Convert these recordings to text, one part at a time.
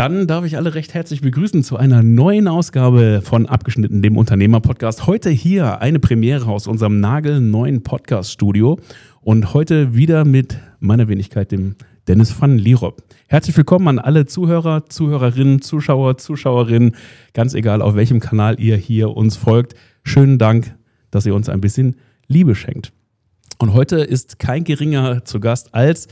Dann darf ich alle recht herzlich begrüßen zu einer neuen Ausgabe von Abgeschnitten, dem Unternehmer-Podcast. Heute hier eine Premiere aus unserem nagelneuen Podcast-Studio und heute wieder mit meiner Wenigkeit, dem Dennis van Lierop. Herzlich willkommen an alle Zuhörer, Zuhörerinnen, Zuschauer, Zuschauerinnen, ganz egal auf welchem Kanal ihr hier uns folgt. Schönen Dank, dass ihr uns ein bisschen Liebe schenkt. Und heute ist kein geringer zu Gast als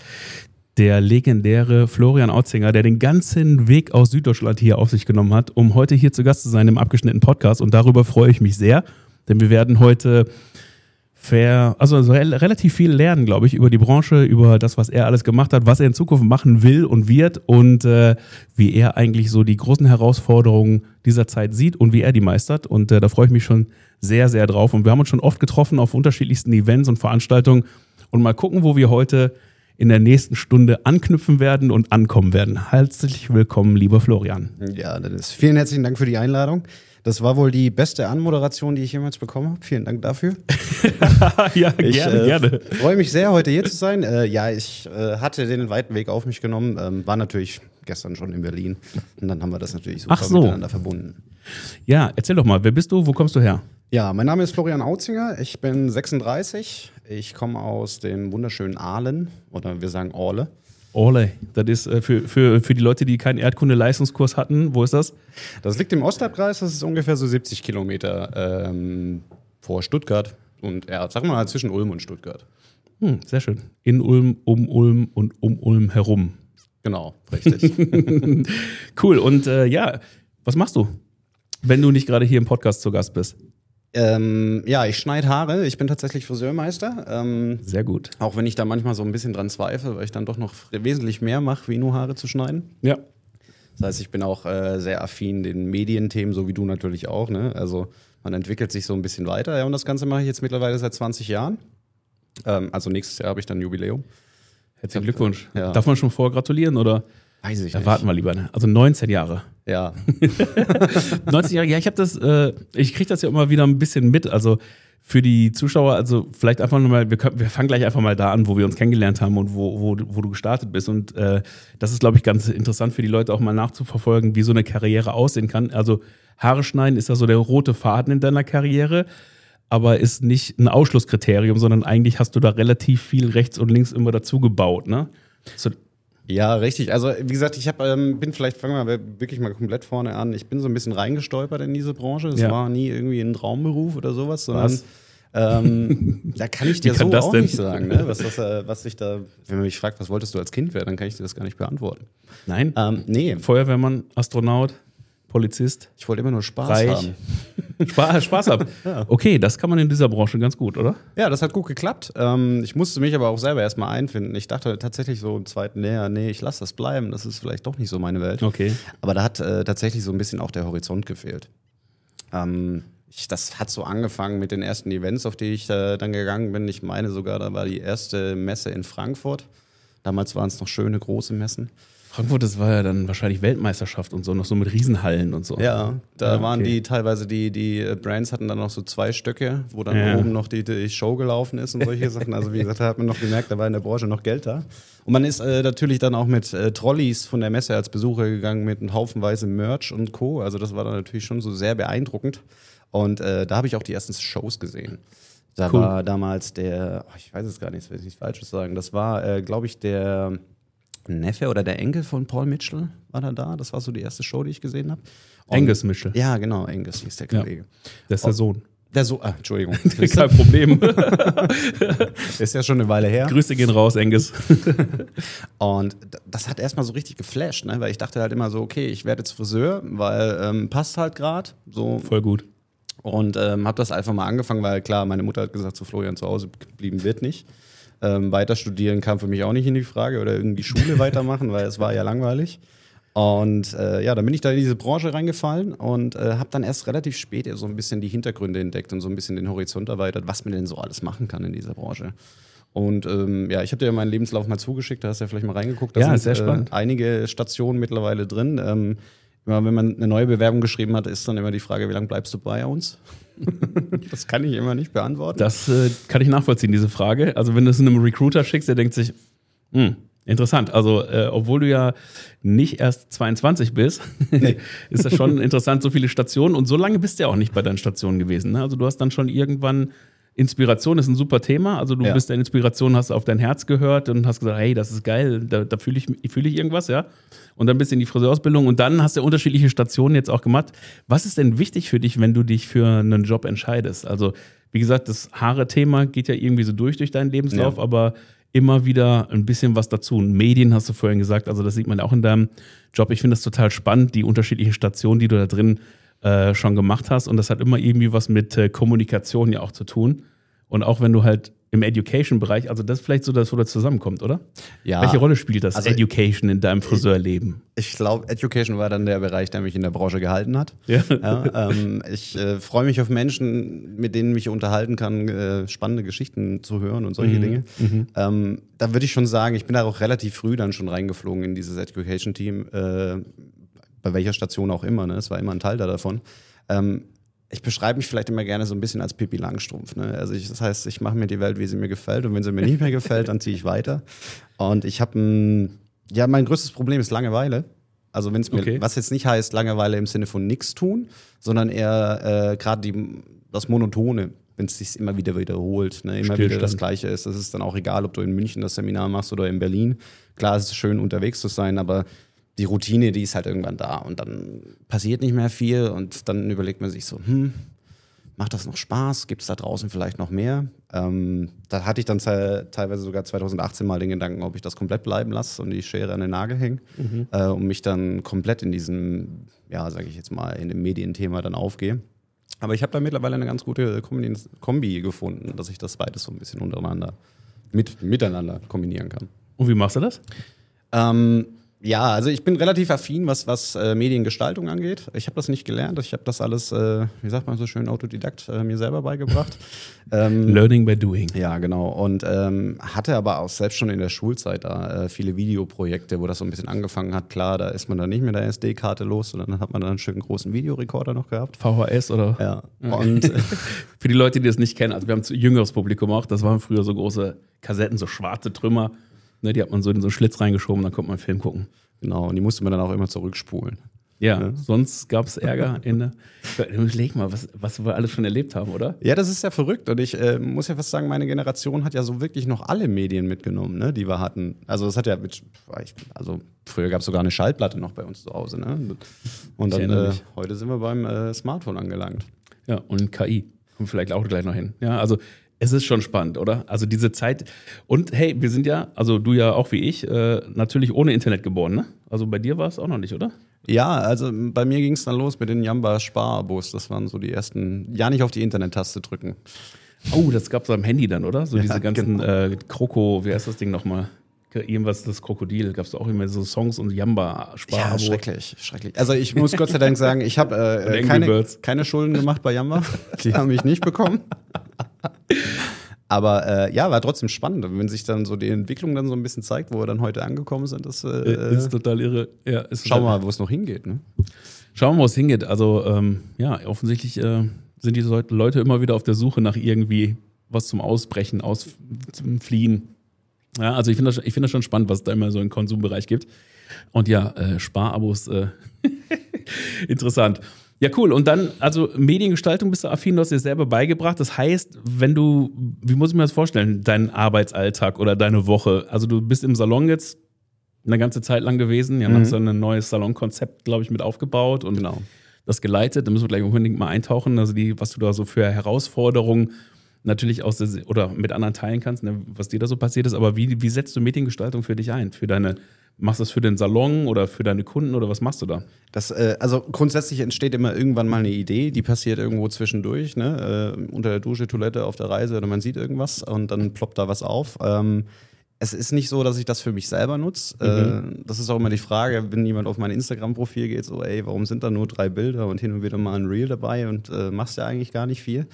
der legendäre Florian Autzinger, der den ganzen Weg aus Süddeutschland hier auf sich genommen hat, um heute hier zu Gast zu sein im abgeschnittenen Podcast. Und darüber freue ich mich sehr, denn wir werden heute fair, also relativ viel lernen, glaube ich, über die Branche, über das, was er alles gemacht hat, was er in Zukunft machen will und wird und äh, wie er eigentlich so die großen Herausforderungen dieser Zeit sieht und wie er die meistert. Und äh, da freue ich mich schon sehr, sehr drauf. Und wir haben uns schon oft getroffen auf unterschiedlichsten Events und Veranstaltungen und mal gucken, wo wir heute in der nächsten Stunde anknüpfen werden und ankommen werden. Herzlich willkommen, lieber Florian. Ja, Dennis, vielen herzlichen Dank für die Einladung. Das war wohl die beste Anmoderation, die ich jemals bekommen habe. Vielen Dank dafür. ja, ich, gerne, äh, gerne. freue mich sehr, heute hier zu sein. Äh, ja, ich äh, hatte den weiten Weg auf mich genommen, ähm, war natürlich gestern schon in Berlin und dann haben wir das natürlich super so. miteinander verbunden. Ja, erzähl doch mal, wer bist du, wo kommst du her? Ja, mein Name ist Florian Autzinger, ich bin 36, ich komme aus dem wunderschönen Aalen oder wir sagen Orle. Orle, das ist äh, für, für, für die Leute, die keinen Erdkunde-Leistungskurs hatten, wo ist das? Das liegt im Ostabkreis, das ist ungefähr so 70 Kilometer ähm, vor Stuttgart und ja, sag mal zwischen Ulm und Stuttgart. Hm, sehr schön. In Ulm, um Ulm und um Ulm herum. Genau, richtig. cool. Und äh, ja, was machst du, wenn du nicht gerade hier im Podcast zu Gast bist? Ähm, ja, ich schneide Haare. Ich bin tatsächlich Friseurmeister. Ähm, Sehr gut. Auch wenn ich da manchmal so ein bisschen dran zweifle, weil ich dann doch noch wesentlich mehr mache, wie nur Haare zu schneiden. Ja. Das heißt, ich bin auch äh, sehr affin den Medienthemen, so wie du natürlich auch. Ne? Also man entwickelt sich so ein bisschen weiter. Ja, und das Ganze mache ich jetzt mittlerweile seit 20 Jahren. Ähm, also nächstes Jahr habe ich dann Jubiläum. Herzlichen Glückwunsch. Ja. Darf man schon vorher gratulieren oder? Weiß ich da nicht. warten wir lieber. Ne? Also 19 Jahre. Ja. 19 Jahre, ja, ich habe das, äh, ich kriege das ja immer wieder ein bisschen mit. Also für die Zuschauer, also vielleicht einfach nochmal, wir, wir fangen gleich einfach mal da an, wo wir uns kennengelernt haben und wo, wo, wo du gestartet bist. Und äh, das ist, glaube ich, ganz interessant für die Leute auch mal nachzuverfolgen, wie so eine Karriere aussehen kann. Also Haare schneiden ist ja so der rote Faden in deiner Karriere, aber ist nicht ein Ausschlusskriterium, sondern eigentlich hast du da relativ viel rechts und links immer dazu gebaut, ne? So, ja, richtig. Also wie gesagt, ich hab, ähm, bin vielleicht, fangen wir wirklich mal komplett vorne an. Ich bin so ein bisschen reingestolpert in diese Branche. Es Ja. war nie irgendwie ein Traumberuf oder sowas, sondern Was? ähm, da kann ich dir kann so das auch denn? nicht sagen. Ne? Was, das, äh, was ich da, wenn man mich fragt, was wolltest du als Kind werden, dann kann ich dir das gar nicht beantworten. nein. Ähm, nee, Feuerwehrmann, Astronaut, Polizist, ich wollte immer nur Spaß reich. haben. Spaß, Spaß haben. Okay, das kann man in dieser Branche ganz gut, oder? Ja, das hat gut geklappt. Ähm, ich musste mich aber auch selber erstmal einfinden. Ich dachte tatsächlich so im zweiten Lehrjahr, nee, ich lasse das bleiben. Das ist vielleicht doch nicht so meine Welt. Okay. Aber da hat äh, tatsächlich so ein bisschen auch der Horizont gefehlt. Ähm, ich, das hat so angefangen mit den ersten Events, auf die ich äh, dann gegangen bin. Ich meine sogar, da war die erste Messe in Frankfurt. Damals waren es noch schöne große Messen. Frankfurt, das war ja dann wahrscheinlich Weltmeisterschaft und so, noch so mit Riesenhallen und so. Ja, da Ja, waren okay. die teilweise, die, die äh, Brands hatten dann noch so zwei Stöcke, wo dann Ja. oben noch die, die Show gelaufen ist und solche Sachen. Also wie gesagt, da hat man noch gemerkt, da war in der Branche noch Geld da. Und man ist äh, natürlich dann auch mit äh, Trolleys von der Messe als Besucher gegangen, mit einem Haufenweise Merch und Co. Also das war dann natürlich schon so sehr beeindruckend. Und äh, da habe ich auch die ersten Shows gesehen. Da Cool. war damals der, oh, ich weiß es gar nicht, will ich nicht Falsches sagen, das war, äh, glaube ich, der Neffe oder der Enkel von Paul Mitchell war da da. Das war so die erste Show, die ich gesehen habe. Angus Mitchell. Ja, genau, Angus hieß der Ja. Kollege. Das ist der Sohn. Der so, ah, Entschuldigung. Kein Problem. ist ja schon eine Weile her. Grüße gehen raus, Angus. Und das hat erstmal so richtig geflasht, ne? weil ich dachte halt immer so, okay, ich werde jetzt Friseur, weil ähm, passt halt gerade. So. Voll gut. Und ähm, habe das einfach mal angefangen, weil klar, meine Mutter hat gesagt, so Florian zu Hause geblieben wird nicht. Ähm, weiter studieren kam für mich auch nicht in die Frage oder irgendwie Schule weitermachen, weil es war ja langweilig. Und äh, ja, dann bin ich da in diese Branche reingefallen und äh, habe dann erst relativ spät so ein bisschen die Hintergründe entdeckt und so ein bisschen den Horizont erweitert, was man denn so alles machen kann in dieser Branche. Und ähm, ja, ich habe dir ja meinen Lebenslauf mal zugeschickt, da hast du ja vielleicht mal reingeguckt. Da Ja, sind sehr spannend. Äh, einige Stationen mittlerweile drin. Ähm, immer wenn man eine neue Bewerbung geschrieben hat, ist dann immer die Frage, wie lange bleibst du bei uns? das kann ich immer nicht beantworten. Das äh, kann ich nachvollziehen, diese Frage. Also, wenn du es einem Recruiter schickst, der denkt sich, hm, Interessant. Also, äh, obwohl du ja nicht erst 22 bist, nee. ist das schon interessant, so viele Stationen. Und so lange bist du ja auch nicht bei deinen Stationen gewesen. Ne? Also, du hast dann schon irgendwann Inspiration ist ein super Thema. Also du ja. bist der Inspiration, hast auf dein Herz gehört und hast gesagt, hey, das ist geil, da, da fühle ich, fühl ich irgendwas, ja. Und dann bist du in die Friseurausbildung und dann hast du unterschiedliche Stationen jetzt auch gemacht. Was ist denn wichtig für dich, wenn du dich für einen Job entscheidest? Also, wie gesagt, das Haare-Thema geht ja irgendwie so durch durch deinen Lebenslauf, ja. aber immer wieder ein bisschen was dazu. Und Medien hast du vorhin gesagt, also das sieht man auch in deinem Job. Ich finde das total spannend, die unterschiedlichen Stationen, die du da drin äh, schon gemacht hast. Und das hat immer irgendwie was mit äh, Kommunikation ja auch zu tun. Und auch wenn du halt im Education-Bereich, also das ist vielleicht so das, wo das zusammenkommt, oder? Ja. Welche Rolle spielt das also Education in deinem Friseurleben? Ich, ich glaube, Education war dann der Bereich, der mich in der Branche gehalten hat. Ja. ja ähm, ich äh, freue mich auf Menschen, mit denen ich unterhalten kann, äh, spannende Geschichten zu hören und solche mhm. Dinge. Mhm. Ähm, da würde ich schon sagen, ich bin da auch relativ früh dann schon reingeflogen in dieses Education-Team, äh, bei welcher Station auch immer. Ne? Es war immer ein Teil da davon. Ähm, ich beschreibe mich vielleicht immer gerne so ein bisschen als Pippi Langstrumpf. Ne? Also ich, das heißt, ich mache mir die Welt, wie sie mir gefällt und wenn sie mir nicht mehr gefällt, dann ziehe ich weiter. Und ich habe ein, ja, mein größtes Problem ist Langeweile. Also wenn es mir, okay. was jetzt nicht heißt Langeweile im Sinne von nichts tun, sondern eher äh, gerade das Monotone, wenn es sich immer wieder wiederholt, ne? immer wieder das Gleiche ist. Das ist dann auch egal, ob du in München das Seminar machst oder in Berlin. Klar, es ist schön unterwegs zu sein, aber die Routine, die ist halt irgendwann da und dann passiert nicht mehr viel und dann überlegt man sich so, hm, macht das noch Spaß? Gibt es da draußen vielleicht noch mehr? Ähm, da hatte ich dann teilweise sogar 2018 mal den Gedanken, ob ich das komplett bleiben lasse und die Schere an den Nagel hänge mhm. äh, und mich dann komplett in diesem, ja, sage ich jetzt mal, in dem Medienthema dann aufgehe. Aber ich habe da mittlerweile eine ganz gute Kombi gefunden, dass ich das beides so ein bisschen untereinander, mit, miteinander kombinieren kann. Und wie machst du das? Ähm, ja, also ich bin relativ affin, was, was äh, Mediengestaltung angeht. Ich habe das nicht gelernt. Ich habe das alles, äh, wie sagt man so schön, Autodidakt äh, mir selber beigebracht. ähm, Learning by doing. Ja, genau. Und ähm, hatte aber auch selbst schon in der Schulzeit da äh, viele Videoprojekte, wo das so ein bisschen angefangen hat. Klar, da ist man dann nicht mit der SD-Karte los, sondern dann hat man dann einen schönen großen Videorekorder noch gehabt. VHS oder? Ja. Und für die Leute, die das nicht kennen, also wir haben ein jüngeres Publikum auch, das waren früher so große Kassetten, so schwarze Trümmer Ne, die hat man so in so einen Schlitz reingeschoben, dann konnte man einen Film gucken. Genau, und die musste man dann auch immer zurückspulen. Ja, ja. sonst gab es Ärger in der. Überleg mal, was, was wir alles schon erlebt haben, oder? Ja, das ist ja verrückt. Und ich äh, muss ja fast sagen, meine Generation hat ja so wirklich noch alle Medien mitgenommen, ne, die wir hatten. Also, das hat ja mit. Also, früher gab es sogar eine Schallplatte noch bei uns zu Hause. Ne? Und dann, äh, heute sind wir beim äh, Smartphone angelangt. Ja, und KI. Kommen vielleicht auch gleich noch hin. Ja, also es ist schon spannend, oder? Also diese Zeit. Und hey, wir sind ja, also du ja auch wie ich, äh, natürlich ohne Internet geboren, ne? Also bei dir war es auch noch nicht, oder? Ja, also bei mir ging es dann los mit den Jamba Sparabos. Das waren so die ersten, ja nicht auf die Internet-Taste drücken. Oh, das gab es am Handy dann, oder? So ja, diese ganzen genau. äh, Kroko, wie heißt das Ding nochmal? Irgendwas, das Krokodil, gab es auch immer so Songs und Jamba Sparabo. Ja, schrecklich, schrecklich. Also ich muss Gott sei Dank sagen, ich habe äh, keine, keine Schulden gemacht bei Jamba. Die haben mich nicht bekommen. Aber äh, ja, war trotzdem spannend, wenn sich dann so die Entwicklung dann so ein bisschen zeigt, wo wir dann heute angekommen sind. Das äh, ist total irre. Ja, ist Schauen wir mal, wo es noch hingeht. Ne? Schauen wir mal, wo es hingeht. Also ähm, ja, offensichtlich äh, sind diese Leute immer wieder auf der Suche nach irgendwie was zum Ausbrechen, aus, zum Fliehen. Ja, also ich finde das, find das schon spannend, was es da immer so im Konsumbereich gibt. Und ja, äh, Sparabos, äh, interessant. Ja, cool. Und dann, also Mediengestaltung bist du affin, du hast dir selber beigebracht. Das heißt, wenn du, wie muss ich mir das vorstellen, deinen Arbeitsalltag oder deine Woche? Also du bist im Salon jetzt eine ganze Zeit lang gewesen. Ja, mhm. hast dann ein neues Salonkonzept, glaube ich, mit aufgebaut und genau. das geleitet. Da müssen wir gleich unbedingt mal eintauchen. Also die, was du da so für Herausforderungen natürlich aus der, oder mit anderen teilen kannst, ne, was dir da so passiert ist. Aber wie, wie setzt du Mediengestaltung für dich ein? Für deine Machst du das für den Salon oder für deine Kunden oder was machst du da? Das, äh, also grundsätzlich entsteht immer irgendwann mal eine Idee, die passiert irgendwo zwischendurch, ne? Äh, unter der Dusche, Toilette, auf der Reise oder man sieht irgendwas und dann ploppt da was auf. Ähm, es ist nicht so, dass ich das für mich selber nutze. Mhm. Äh, das ist auch immer die Frage, wenn jemand auf mein Instagram-Profil geht, so, ey, warum sind da nur drei Bilder und hin und wieder mal ein Reel dabei und äh, machst ja eigentlich gar nicht viel.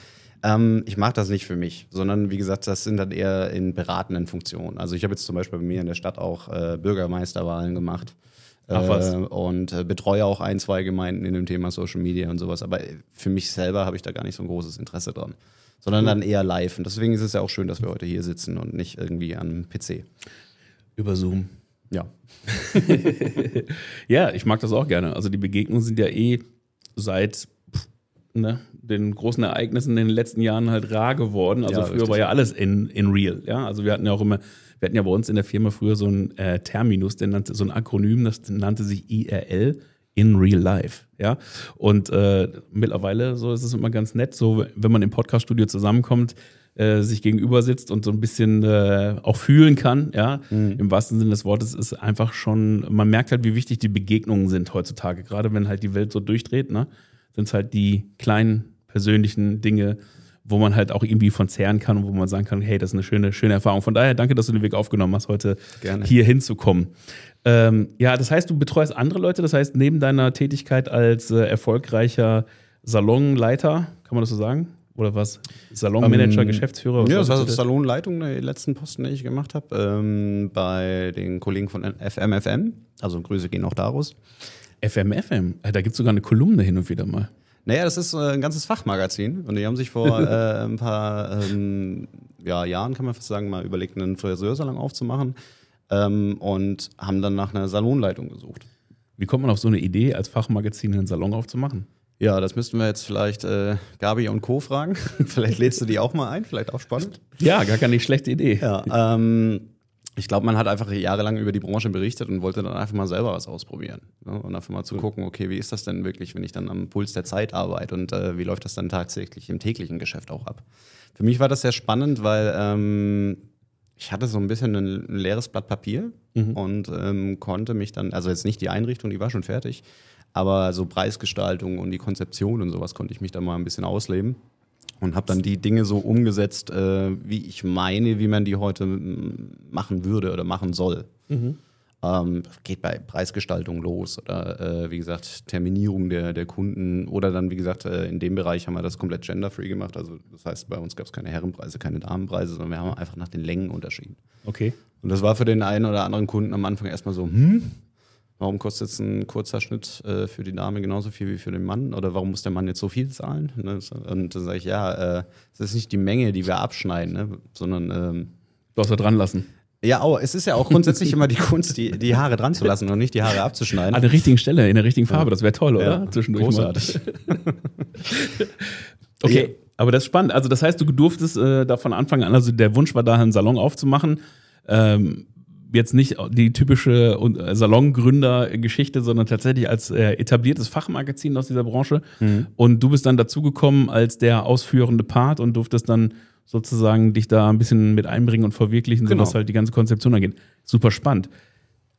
Ähm, ich mache das nicht für mich, sondern wie gesagt, das sind dann eher in beratenden Funktionen. Also ich habe jetzt zum Beispiel bei mir in der Stadt auch äh, Bürgermeisterwahlen gemacht. Ach was. Äh, und äh, betreue auch ein, zwei Gemeinden in dem Thema Social Media und sowas. Aber für mich selber habe ich da gar nicht so ein großes Interesse dran. Sondern dann eher live. Und deswegen ist es ja auch schön, dass wir heute hier sitzen und nicht irgendwie am PC. Über Zoom. Ja. ja, ich mag das auch gerne. Also die Begegnungen sind ja eh seit pff, ne, den großen Ereignissen in den letzten Jahren halt rar geworden. Also Ja, früher richtig. war ja alles in, in real. Ja, also wir hatten ja auch immer, wir hatten ja bei uns in der Firma früher so ein äh, Terminus, der nannte, so ein Akronym, das nannte sich IRL. In real life, ja. Und äh, mittlerweile so ist es immer ganz nett, so wenn man im Podcaststudio zusammenkommt, äh, sich gegenüber sitzt und so ein bisschen äh, auch fühlen kann, ja. Im wahrsten Sinne des Wortes ist einfach schon, man merkt halt, wie wichtig die Begegnungen sind heutzutage. Gerade wenn halt die Welt so durchdreht, ne, sind es halt die kleinen persönlichen Dinge, wo man halt auch irgendwie von zehren kann und wo man sagen kann, hey, das ist eine schöne, schöne Erfahrung. Von daher danke, dass du den Weg aufgenommen hast, heute Gerne. hier hinzukommen. Ähm, ja, das heißt, du betreust andere Leute, das heißt, neben deiner Tätigkeit als äh, erfolgreicher Salonleiter, kann man das so sagen? Oder was? Salonmanager, Ähm, Geschäftsführer? Ja, das war bitte? Salonleitung, der letzten Posten, den ich gemacht habe, ähm, bei den Kollegen von FMFM. Also Grüße gehen auch daraus. FMFM. Äh, Da gibt es sogar eine Kolumne hin und wieder mal. Naja, das ist äh, ein ganzes Fachmagazin und die haben sich vor äh, ein paar ähm, ja, Jahren, kann man fast sagen, mal überlegt, einen Friseursalon aufzumachen ähm, und haben dann nach einer Salonleitung gesucht. Wie kommt man auf so eine Idee, als Fachmagazin einen Salon aufzumachen? Ja, das müssten wir jetzt vielleicht äh, Gabi und Co. fragen. vielleicht lädst du die auch mal ein, vielleicht auch spannend. Ja, gar keine schlechte Idee. Ja, ähm, ich glaube, man hat einfach jahrelang über die Branche berichtet und wollte dann einfach mal selber was ausprobieren. Ne? Und einfach mal zu gucken, okay, wie ist das denn wirklich, wenn ich dann am Puls der Zeit arbeite und äh, wie läuft das dann tatsächlich im täglichen Geschäft auch ab? Für mich war das sehr spannend, weil ähm, ich hatte so ein bisschen ein, leeres Blatt Papier und ähm, konnte mich dann, also jetzt nicht die Einrichtung, die war schon fertig, aber so Preisgestaltung und die Konzeption und sowas konnte ich mich dann mal ein bisschen ausleben und habe dann die Dinge so umgesetzt, äh, wie ich meine, wie man die heute machen würde oder machen soll. Ähm, geht bei Preisgestaltung los oder äh, wie gesagt Terminierung der, der Kunden oder dann wie gesagt äh, in dem Bereich haben wir das komplett genderfree gemacht. Also das heißt bei uns gab es keine Herrenpreise, keine Damenpreise, sondern wir haben einfach nach den Längen unterschieden. Okay. Und das war für den einen oder anderen Kunden am Anfang erstmal so, hm, warum kostet jetzt ein kurzer Schnitt äh, für die Dame genauso viel wie für den Mann? Oder warum muss der Mann jetzt so viel zahlen? Ne? Und dann sage ich, ja, äh, es ist nicht die Menge, die wir abschneiden, ne? sondern ähm, Du hast da dran lassen. ja, auch, es ist ja auch grundsätzlich immer die Kunst, die, die Haare dran zu lassen und nicht die Haare abzuschneiden. An der richtigen Stelle, in der richtigen Farbe, das wäre toll, oder? Ja, Zwischendurch großartig. Okay, aber das ist spannend. Also das heißt, du durftest äh, da von Anfang an, also der Wunsch war da, einen Salon aufzumachen. Ähm, jetzt nicht die typische äh, Salongründer-Geschichte, sondern tatsächlich als äh, etabliertes Fachmagazin aus dieser Branche. Mhm. Und du bist dann dazugekommen als der ausführende Part und durftest dann sozusagen dich da ein bisschen mit einbringen und verwirklichen, so Genau. was halt die ganze Konzeption angeht. Super spannend.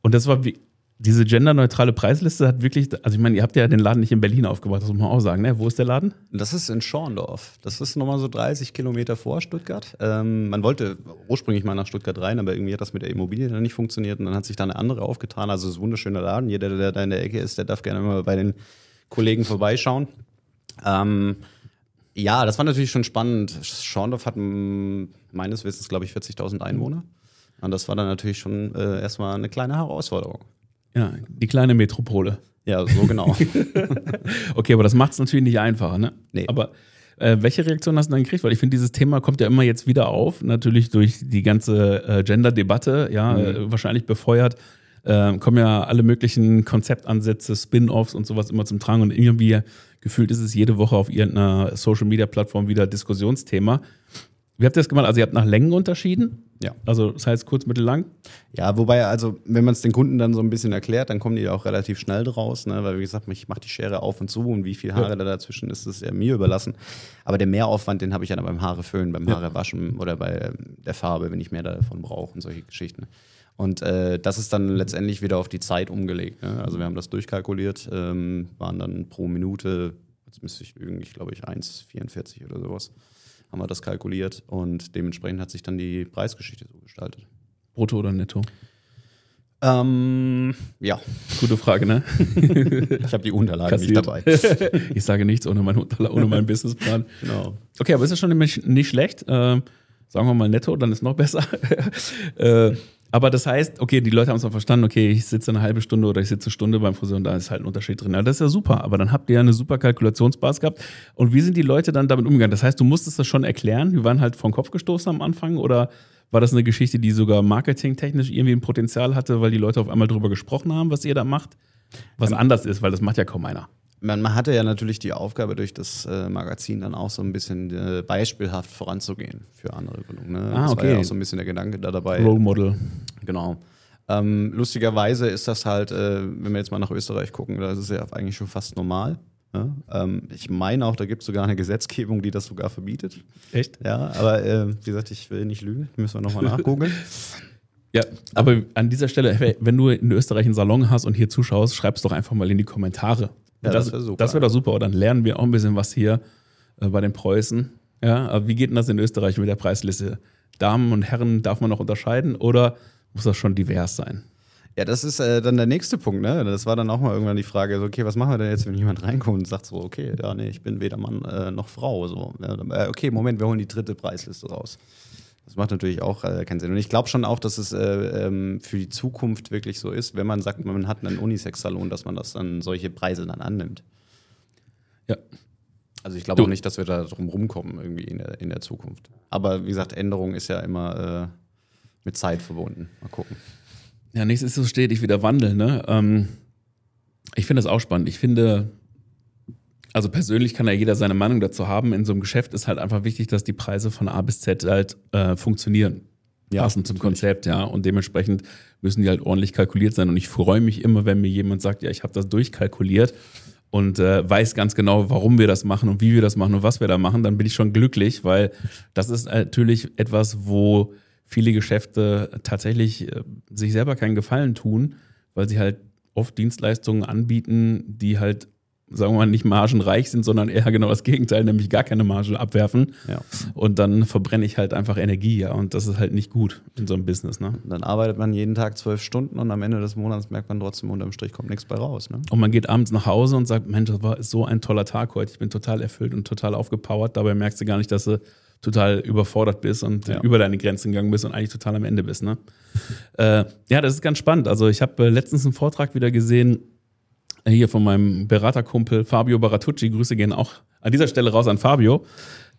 Und das war wie, diese genderneutrale Preisliste hat wirklich, also ich meine, ihr habt ja den Laden nicht in Berlin aufgebaut, das muss man auch sagen, ne? Wo ist der Laden? Das ist in Schorndorf. Das ist nochmal so 30 Kilometer vor Stuttgart. Ähm, man wollte ursprünglich mal nach Stuttgart rein, aber irgendwie hat das mit der Immobilie dann nicht funktioniert und dann hat sich da eine andere aufgetan. Also es ist ein wunderschöner Laden. Jeder, der da in der Ecke ist, der darf gerne mal bei den Kollegen vorbeischauen. Ähm, ja, das war natürlich schon spannend. Schorndorf hat meines Wissens, glaube ich, 40.000 Einwohner. Und das war dann natürlich schon äh, erstmal eine kleine Herausforderung. Ja, die kleine Metropole. Ja, so genau. Okay, aber das macht es natürlich nicht einfacher, ne? Nee. Aber äh, welche Reaktion hast du dann gekriegt? Weil ich finde, dieses Thema kommt ja immer jetzt wieder auf, natürlich durch die ganze äh, Gender-Debatte, ja, äh, wahrscheinlich befeuert. Äh, kommen ja alle möglichen Konzeptansätze, Spin-offs und sowas immer zum Tragen und irgendwie gefühlt ist es jede Woche auf irgendeiner Social-Media-Plattform wieder Diskussionsthema. Wie habt ihr das gemacht? Also ihr habt nach Längen unterschieden? Ja. Also das heißt kurz, mittel, lang? Ja, wobei, also, wenn man es den Kunden dann so ein bisschen erklärt, dann kommen die auch relativ schnell draus, ne? weil, wie gesagt, ich mache die Schere auf und zu und wie viel Haare da dazwischen ist, ist ja mir überlassen. Aber der Mehraufwand, den habe ich ja dann beim Haare föhnen, beim Haare waschen oder bei ähm, der Farbe, wenn ich mehr davon brauche und solche Geschichten. Und äh, das ist dann letztendlich wieder auf die Zeit umgelegt. Ne? Also, wir haben das durchkalkuliert, ähm, waren dann pro Minute, jetzt müsste ich ich glaube ich 1,44 oder sowas, haben wir das kalkuliert und dementsprechend hat sich dann die Preisgeschichte so gestaltet. Brutto oder netto? Ähm, ja, Gute Frage, ne? ich habe die Unterlagen nicht Kassiert. dabei. ich sage nichts ohne meinen, Unterla- ohne meinen Businessplan. Genau. Okay, aber ist das schon nicht nicht schlecht? Ähm, sagen wir mal netto, dann ist noch besser. äh, aber das heißt, okay, die Leute haben es auch verstanden, okay, ich sitze eine halbe Stunde oder ich sitze eine Stunde beim Friseur und da ist halt ein Unterschied drin. Ja, das ist ja super, aber dann habt ihr ja eine super Kalkulationsbasis gehabt. Und wie sind die Leute dann damit umgegangen? Das heißt, du musstest das schon erklären, wir waren halt vom Kopf gestoßen am Anfang oder War das eine Geschichte, die sogar marketingtechnisch irgendwie ein Potenzial hatte, weil die Leute auf einmal drüber gesprochen haben, was ihr da macht? Was anders ist, weil das macht ja kaum einer. Man, man hatte ja natürlich die Aufgabe, durch das äh, Magazin dann auch so ein bisschen äh, beispielhaft voranzugehen für andere Gründungen. Ne? Ah, das okay. war ja auch so ein bisschen der Gedanke da dabei. Role Model. Genau. Ähm, lustigerweise ist das halt, äh, wenn wir jetzt mal nach Österreich gucken, da ist es ja eigentlich schon fast normal. Ja? Ähm, ich meine auch, da gibt es sogar eine Gesetzgebung, die das sogar verbietet. Echt? Ja, aber äh, wie gesagt, ich will nicht lügen, müssen wir nochmal nachgoogeln. Ja, aber an dieser Stelle, wenn du in Österreich einen Salon hast und hier zuschaust, schreib es doch einfach mal in die Kommentare. Ja, das das wäre super. Das wäre doch super. Und dann lernen wir auch ein bisschen was hier äh, bei den Preußen. Ja, aber wie geht denn das in Österreich mit der Preisliste? Damen und Herren darf man noch unterscheiden oder muss das schon divers sein? Ja, das ist äh, dann der nächste Punkt, ne? Das war dann auch mal irgendwann die Frage, so, okay, was machen wir denn jetzt, wenn jemand reinkommt und sagt so, okay, ja, nee, ich bin weder Mann äh, noch Frau. So. Ja, äh, okay, Moment, wir holen die dritte Preisliste raus. Das macht natürlich auch äh, keinen Sinn. Und ich glaube schon auch, dass es äh, ähm, für die Zukunft wirklich so ist, wenn man sagt, man hat einen Unisex-Salon, dass man das dann solche Preise dann annimmt. Ja. Also ich glaube auch nicht, dass wir da drum rumkommen irgendwie in der, in der Zukunft. Aber wie gesagt, Änderung ist ja immer äh, mit Zeit verbunden. Mal gucken. Ja, nichts ist so stetig wie der Wandel. Ne? Ähm, ich finde das auch spannend. Ich finde, also persönlich kann ja jeder seine Meinung dazu haben. In so einem Geschäft ist halt einfach wichtig, dass die Preise von A bis Z halt äh, funktionieren. Ja, passend zum Konzept, ja. Und dementsprechend müssen die halt ordentlich kalkuliert sein. Und ich freue mich immer, wenn mir jemand sagt, ja, ich habe das durchkalkuliert und äh, weiß ganz genau, warum wir das machen und wie wir das machen und was wir da machen, dann bin ich schon glücklich, weil das ist natürlich etwas, wo viele Geschäfte tatsächlich äh, sich selber keinen Gefallen tun, weil sie halt oft Dienstleistungen anbieten, die halt sagen wir mal, nicht margenreich sind, sondern eher genau das Gegenteil, nämlich gar keine Marge abwerfen. Ja. Und dann verbrenne ich halt einfach Energie, ja. Und das ist halt nicht gut in so einem Business, ne? Dann arbeitet man jeden Tag zwölf Stunden und am Ende des Monats merkt man trotzdem, unterm Strich kommt nichts bei raus. Ne? Und man geht abends nach Hause und sagt, Mensch, das war so ein toller Tag heute. Ich bin total erfüllt und total aufgepowert. Dabei merkst du gar nicht, dass du total überfordert bist und Ja. über deine Grenzen gegangen bist und eigentlich total am Ende bist. Ne? Äh, ja, das ist ganz spannend. Also ich habe äh, letztens einen Vortrag wieder gesehen, hier von meinem Beraterkumpel Fabio Baratucci. Grüße gehen auch an dieser Stelle raus an Fabio.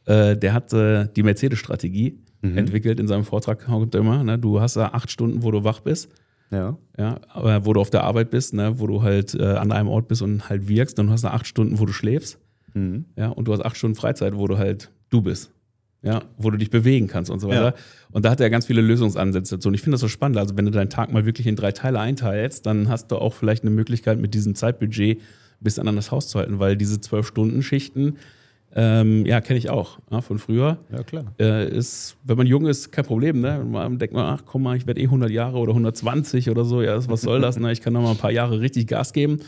Äh, der hat äh, die Mercedes-Strategie entwickelt in seinem Vortrag. Immer, ne? Du hast da acht Stunden, wo du wach bist. Ja. Ja, aber wo du auf der Arbeit bist, ne, wo du halt äh, an einem Ort bist und halt wirkst, dann hast du acht Stunden, wo du schläfst. Mhm. Ja, und du hast acht Stunden Freizeit, wo du halt du bist. Ja, wo du dich bewegen kannst und so weiter. Ja. Und da hat er ganz viele Lösungsansätze dazu. Und ich finde das so spannend. Also, wenn du deinen Tag mal wirklich in drei Teile einteilst, dann hast du auch vielleicht eine Möglichkeit, mit diesem Zeitbudget ein bisschen an das Haus zu halten, weil diese zwölf Stunden Schichten, ähm, ja, kenne ich auch ja, von früher. Ja, klar. Äh, ist, wenn man jung ist, kein Problem. Ne? Man denkt man, ach komm mal, ich werde eh 100 Jahre oder 120 oder so. Ja, was soll das? Ne? Ich kann noch mal ein paar Jahre richtig Gas geben.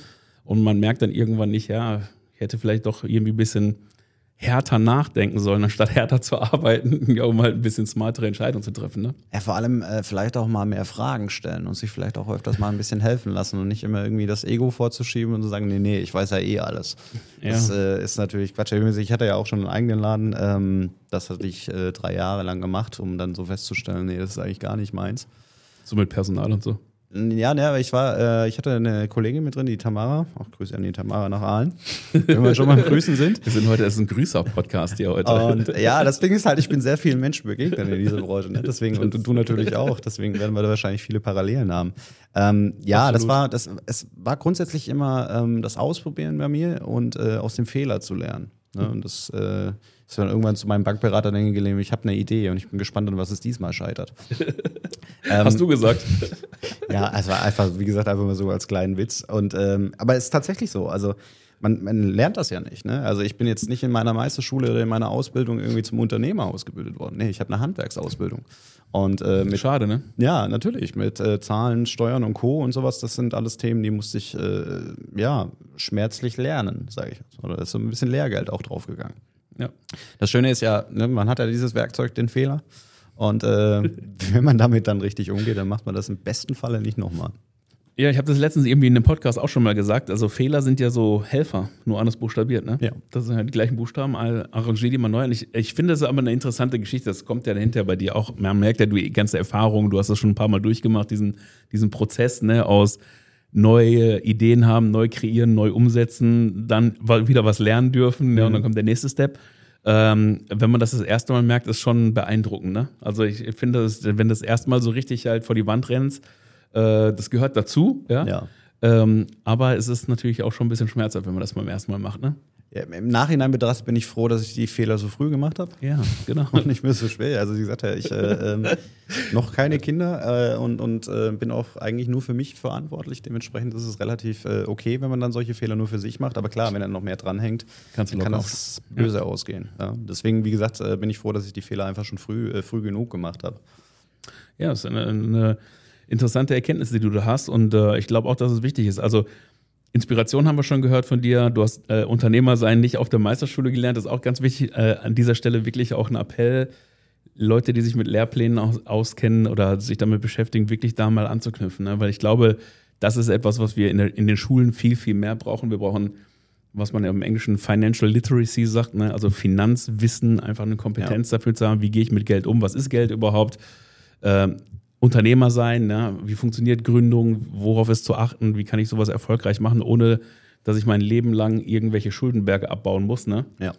Und man merkt dann irgendwann nicht, ja, ich hätte vielleicht doch irgendwie ein bisschen härter nachdenken sollen, anstatt härter zu arbeiten, ja, um halt ein bisschen smartere Entscheidungen zu treffen. Ne? Ja, vor allem äh, vielleicht auch mal mehr Fragen stellen und sich vielleicht auch öfters mal ein bisschen helfen lassen und nicht immer irgendwie das Ego vorzuschieben und zu sagen, nee, nee, ich weiß ja eh alles. Ja. Das äh, ist natürlich Quatsch. Ich hatte ja auch schon einen eigenen Laden. Ähm, das hatte ich äh, drei Jahre lang gemacht, um dann so festzustellen, nee, das ist eigentlich gar nicht meins. So mit Personal und so. Ja, ne, aber ich war, äh, ich hatte eine Kollegin mit drin, die Tamara. Auch Grüße an die Tamara nach Aalen. Wenn wir schon mal Grüßen sind. Wir sind heute, das ist ein Grüßer-Podcast hier heute. Und ja, das Ding ist halt, ich bin sehr vielen Menschen begegnet in dieser Branche. Ne? Deswegen, und du natürlich auch. Deswegen werden wir da wahrscheinlich viele Parallelen haben. Ähm, ja, das Absolut. war, das, es war grundsätzlich immer ähm, das Ausprobieren bei mir und äh, aus dem Fehler zu lernen. Ne? Und das äh, ist dann irgendwann zu meinem Bankberater dann gelegen, ich habe eine Idee und ich bin gespannt, an was es diesmal scheitert. Ähm, Hast du gesagt? ja, es war einfach, wie gesagt, einfach mal so als kleinen Witz. Und, ähm, aber es ist tatsächlich so. Also, man, man lernt das ja nicht. Ne? Also, ich bin jetzt nicht in meiner Meisterschule oder in meiner Ausbildung irgendwie zum Unternehmer ausgebildet worden. Nee, ich habe eine Handwerksausbildung. Und äh, mit, Schade, ne? ja, natürlich, mit äh, Zahlen, Steuern und Co. und sowas, das sind alles Themen, die musste ich, äh, ja, schmerzlich lernen, sage ich. Oder da ist so ein bisschen Lehrgeld auch draufgegangen. Ja. Das Schöne ist ja, ne, man hat ja dieses Werkzeug, den Fehler. Und äh, wenn man damit dann richtig umgeht, dann macht man das im besten Falle nicht nochmal. Ja, ich habe das letztens irgendwie in einem Podcast auch schon mal gesagt. Also Fehler sind ja so Helfer, nur anders buchstabiert, ne? Ja. Das sind halt die gleichen Buchstaben, arrangier die mal neu. Und ich, ich finde das aber eine interessante Geschichte. Das kommt ja dahinter bei dir auch. Man merkt ja, du die ganze Erfahrung, du hast das schon ein paar Mal durchgemacht, diesen, diesen Prozess, ne, aus neue Ideen haben, neu kreieren, neu umsetzen, dann wieder was lernen dürfen, ja, und dann kommt der nächste Step. Ähm, wenn man das das erste Mal merkt, ist schon beeindruckend. Ne? Also ich finde, das, wenn das erste Mal so richtig halt vor die Wand rennst, äh, das gehört dazu. Ja. Ja. Ähm, aber es ist natürlich auch schon ein bisschen schmerzhaft, wenn man das beim ersten Mal macht. Ne? Ja, Im Nachhinein betrachtet bin ich froh, dass ich die Fehler so früh gemacht habe. Ja, genau. Und nicht mehr so schwer. Also wie gesagt, ja, ich äh, ähm, noch keine Kinder äh, und, und äh, bin auch eigentlich nur für mich verantwortlich. Dementsprechend ist es relativ äh, okay, wenn man dann solche Fehler nur für sich macht. Aber klar, wenn dann noch mehr dranhängt, Kannst dann kann das böse ausgehen. Ja. Deswegen, wie gesagt, äh, bin ich froh, dass ich die Fehler einfach schon früh, äh, früh genug gemacht habe. Ja, das ist eine, eine interessante Erkenntnis, die du da hast. Und äh, ich glaube auch, dass es wichtig ist. Also Inspiration haben wir schon gehört von dir. Du hast äh, Unternehmer sein nicht auf der Meisterschule gelernt. Das ist auch ganz wichtig. Äh, an dieser Stelle wirklich auch ein Appell. Leute, die sich mit Lehrplänen aus, auskennen oder sich damit beschäftigen, wirklich da mal anzuknüpfen. Ne? Weil ich glaube, das ist etwas, was wir in, der, in den Schulen viel, viel mehr brauchen. Wir brauchen, was man ja im Englischen Financial Literacy sagt, ne? also Finanzwissen, einfach eine Kompetenz dafür zu haben, wie gehe ich mit Geld um, was ist Geld überhaupt. Ähm, Unternehmer sein, ne? wie funktioniert Gründung, worauf ist zu achten, wie kann ich sowas erfolgreich machen, ohne dass ich mein Leben lang irgendwelche Schuldenberge abbauen muss. Ne? Ja.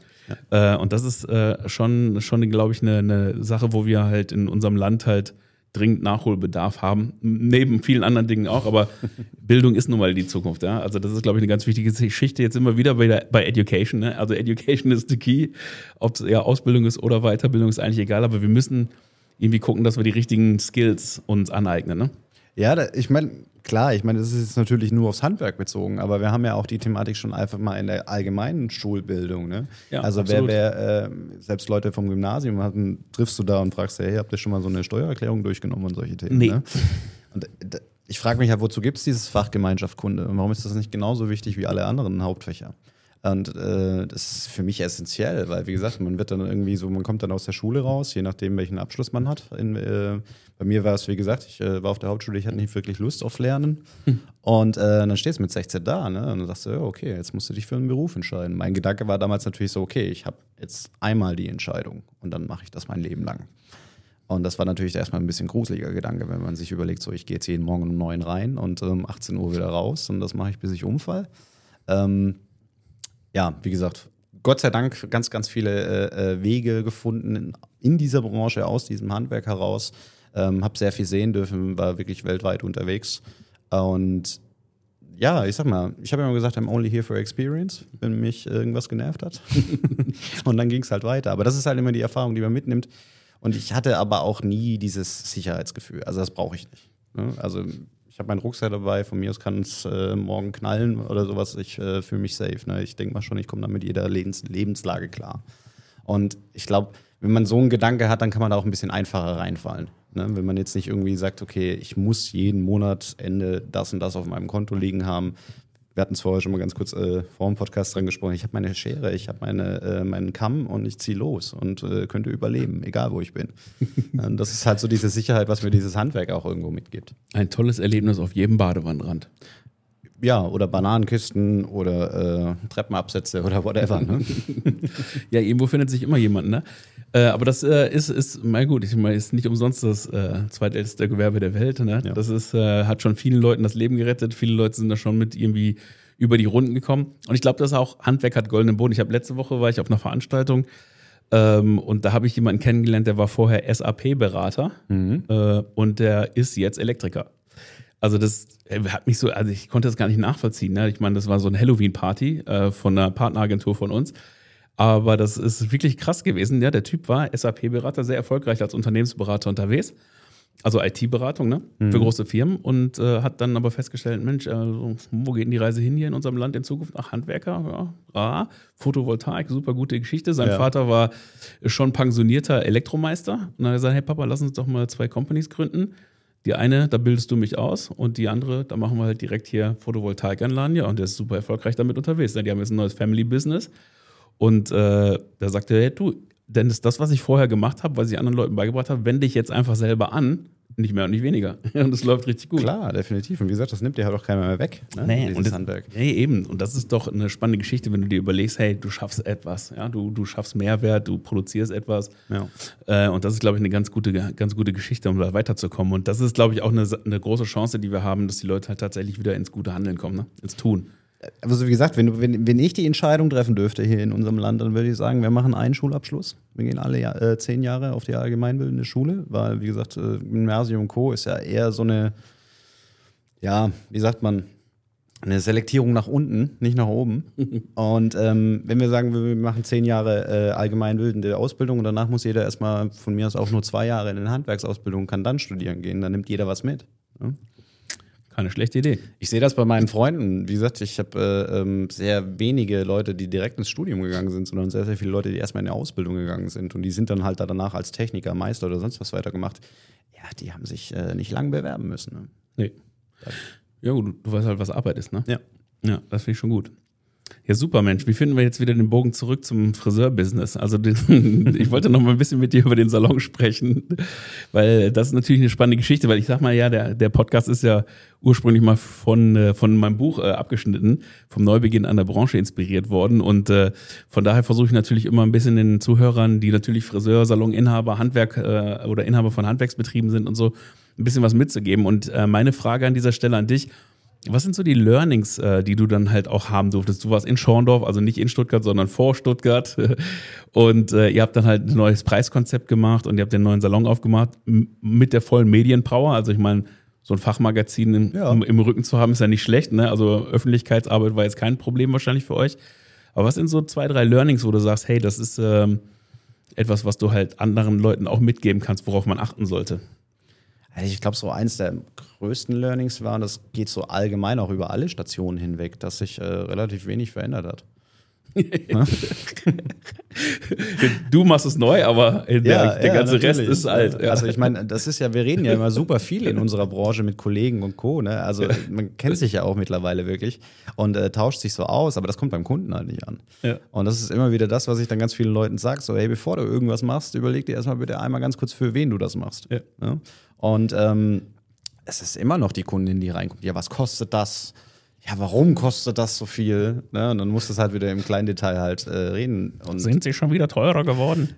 ja. Äh, und das ist äh, schon, schon glaube ich, eine, eine Sache, wo wir halt in unserem Land halt dringend Nachholbedarf haben, neben vielen anderen Dingen auch, aber Bildung ist nun mal die Zukunft. Ja? Also das ist, glaube ich, eine ganz wichtige Geschichte. Jetzt immer wieder bei, der, bei Education. Ne? Also Education ist the key. Ob es eher Ausbildung ist oder Weiterbildung, ist eigentlich egal, aber wir müssen irgendwie gucken, dass wir die richtigen Skills uns aneignen. Ne? Ja, da, ich meine, klar, ich meine, das ist jetzt natürlich nur aufs Handwerk bezogen, aber wir haben ja auch die Thematik schon einfach mal in der allgemeinen Schulbildung. Ne? Ja, also absolut. wer, wer äh, selbst Leute vom Gymnasium hatten, triffst du da und fragst, hey, habt ihr schon mal so eine Steuererklärung durchgenommen und solche Themen? Nee. Ne? Und äh, ich frage mich ja, wozu gibt es dieses Fach Gemeinschaftskunde und warum ist das nicht genauso wichtig wie alle anderen Hauptfächer? Und äh, das ist für mich essentiell, weil wie gesagt, man wird dann irgendwie so, man kommt dann aus der Schule raus, je nachdem, welchen Abschluss man hat. In, äh, bei mir war es, wie gesagt, ich äh, war auf der Hauptschule, ich hatte nicht wirklich Lust auf Lernen. Und äh, dann stehst du mit 16 da, ne? Und dann sagst du, okay, jetzt musst du dich für einen Beruf entscheiden. Mein Gedanke war damals natürlich so, okay, ich habe jetzt einmal die Entscheidung und dann mache ich das mein Leben lang. Und das war natürlich erstmal ein bisschen gruseliger Gedanke, wenn man sich überlegt, so ich gehe jetzt jeden Morgen um 9 rein und um 18 Uhr wieder raus und das mache ich, bis ich umfall. Ähm, ja, wie gesagt, Gott sei Dank ganz, ganz viele äh, äh, Wege gefunden in, in, dieser Branche, aus diesem Handwerk heraus. Ähm, hab sehr viel sehen dürfen, war wirklich weltweit unterwegs. Und ja, ich sag mal, ich habe immer gesagt, I'm only here for experience, wenn mich irgendwas genervt hat. und dann ging es halt weiter. Aber das ist halt immer die Erfahrung, die man mitnimmt. Und ich hatte aber auch nie dieses Sicherheitsgefühl. Also das brauche ich nicht. Ne? Also habe meinen Rucksack dabei, von mir aus kann es äh, morgen knallen oder sowas. Ich äh, fühle mich safe. Ne? Ich denke mal schon, ich komme dann mit jeder Lebens Lebenslage klar. Und ich glaube, wenn man so einen Gedanke hat, dann kann man da auch ein bisschen einfacher reinfallen. Ne? Wenn man jetzt nicht irgendwie sagt, okay, ich muss jeden Monat Ende das und das auf meinem Konto liegen haben. Wir hatten es vorher schon mal ganz kurz äh, vor dem Podcast dran gesprochen. Ich habe meine Schere, ich habe meine, äh, meinen Kamm und ich ziehe los und äh, könnte überleben, egal wo ich bin. und das ist halt so diese Sicherheit, was mir dieses Handwerk auch irgendwo mitgibt. Ein tolles Erlebnis auf jedem Badewannenrand. Ja, oder Bananenkisten oder äh, Treppenabsätze oder whatever. Ne? ja, irgendwo findet sich immer jemand, ne? Äh, aber das äh, ist, ist, mal gut, ich meine, ist nicht umsonst das äh, zweitälteste Gewerbe der Welt, ne? Ja. Das ist, äh, hat schon vielen Leuten das Leben gerettet. Viele Leute sind da schon mit irgendwie über die Runden gekommen. Und ich glaube, das ist auch Handwerk hat goldenen Boden. Ich habe letzte Woche war ich auf einer Veranstaltung ähm, und da habe ich jemanden kennengelernt, der war vorher SAP-Berater äh, und der ist jetzt Elektriker. Also das äh, hat mich so, also ich konnte das gar nicht nachvollziehen. Ne? Ich meine, das war so eine Halloween-Party äh, von einer Partneragentur von uns. Aber das ist wirklich krass gewesen. Ja, der Typ war SAP-Berater, sehr erfolgreich als Unternehmensberater unterwegs. Also IT-Beratung, ne? Für große Firmen und äh, hat dann aber festgestellt, Mensch, also, wo geht denn die Reise hin hier in unserem Land in Zukunft? Ach, Handwerker, ja, ah, Photovoltaik, super gute Geschichte. Sein Ja. Vater war schon pensionierter Elektromeister und dann hat er gesagt, hey Papa, lass uns doch mal zwei Companies gründen. Die eine, da bildest du mich aus und die andere, da machen wir halt direkt hier Photovoltaikanlagen. Ja, und der ist super erfolgreich damit unterwegs. ne? Die haben jetzt ein neues Family-Business. Und äh, da sagte er, hey, du, denn das, was ich vorher gemacht habe, was ich anderen Leuten beigebracht habe, wende ich jetzt einfach selber an. Nicht mehr und nicht weniger. Und es läuft richtig gut. Klar, definitiv. Und wie gesagt, das nimmt dir halt auch keiner mehr weg. Ne? Nee, und das, Handwerk. nee, eben. Und das ist doch eine spannende Geschichte, wenn du dir überlegst, hey, du schaffst etwas, ja, du, du schaffst Mehrwert, du produzierst etwas. Ja. Äh, und das ist, glaube ich, eine ganz gute, ganz gute Geschichte, um da weiterzukommen. Und das ist, glaube ich, auch eine, eine große Chance, die wir haben, dass die Leute halt tatsächlich wieder ins gute Handeln kommen, ne? ins Tun. Also wie gesagt, wenn, wenn, wenn ich die Entscheidung treffen dürfte hier in unserem Land, dann würde ich sagen, wir machen einen Schulabschluss. Wir gehen alle äh, zehn Jahre auf die allgemeinbildende Schule, weil, wie gesagt, äh, Gymnasium und Co. ist ja eher so eine, ja, wie sagt man, eine Selektierung nach unten, nicht nach oben. und ähm, wenn wir sagen, wir machen zehn Jahre äh, allgemeinbildende Ausbildung und danach muss jeder erstmal von mir aus auch nur zwei Jahre in eine Handwerksausbildung, kann dann studieren gehen, dann nimmt jeder was mit. Ja? Keine schlechte Idee. Ich sehe das bei meinen Freunden. Wie gesagt, ich habe äh, ähm, sehr wenige Leute, die direkt ins Studium gegangen sind, sondern sehr, sehr viele Leute, die erstmal in die Ausbildung gegangen sind. Und die sind dann halt danach als Techniker, Meister oder sonst was weitergemacht. Ja, die haben sich äh, nicht lang bewerben müssen. Ne? Nee. Ja, gut, du weißt halt, was Arbeit ist, ne? Ja. Ja, das finde ich schon gut. Ja, super, Mensch. Wie finden wir jetzt wieder den Bogen zurück zum Friseur-Business? Also, den, ich wollte noch mal ein bisschen mit dir über den Salon sprechen, weil das ist natürlich eine spannende Geschichte, weil ich sag mal, ja, der, der Podcast ist ja ursprünglich mal von, äh, von meinem Buch äh, abgeschnitten, vom Neubeginn an der Branche inspiriert worden. Und äh, von daher versuche ich natürlich immer ein bisschen den Zuhörern, die natürlich Friseur, Saloninhaber, Handwerk äh, oder Inhaber von Handwerksbetrieben sind und so, ein bisschen was mitzugeben. Und äh, meine Frage an dieser Stelle an dich, was sind so die Learnings, äh, die du dann halt auch haben durftest? Du warst in Schorndorf, also nicht in Stuttgart, sondern vor Stuttgart. Und äh, ihr habt dann halt ein neues Preiskonzept gemacht und ihr habt den neuen Salon aufgemacht mit der vollen Medienpower. Also ich meine, so ein Fachmagazin im, ja. im, im, Rücken zu haben, ist ja nicht schlecht. Ne? Also Öffentlichkeitsarbeit war jetzt kein Problem wahrscheinlich für euch. Aber was sind so zwei, drei Learnings, wo du sagst, hey, das ist ähm, etwas, was du halt anderen Leuten auch mitgeben kannst, worauf man achten sollte? Also ich glaube, so eins der größten Learnings war, das geht so allgemein auch über alle Stationen hinweg, dass sich äh, relativ wenig verändert hat. du machst es neu, aber der, ja, der ja, ganze natürlich. Rest ist alt. Ja. Also ich meine, das ist ja, wir reden ja immer super viel in unserer Branche mit Kollegen und Co. Ne? Also man kennt sich ja auch mittlerweile wirklich und äh, tauscht sich so aus, aber das kommt beim Kunden halt nicht an. Und das ist immer wieder das, was ich dann ganz vielen Leuten sage: so, hey, bevor du irgendwas machst, überleg dir erstmal bitte einmal ganz kurz, für wen du das machst. Und ähm, es ist immer noch die Kundin, die reinkommt. Ja, was kostet das? Ja, warum kostet das so viel? Ne? Und dann muss das halt wieder im kleinen Detail halt äh, reden. Und Sind sie schon wieder teurer geworden?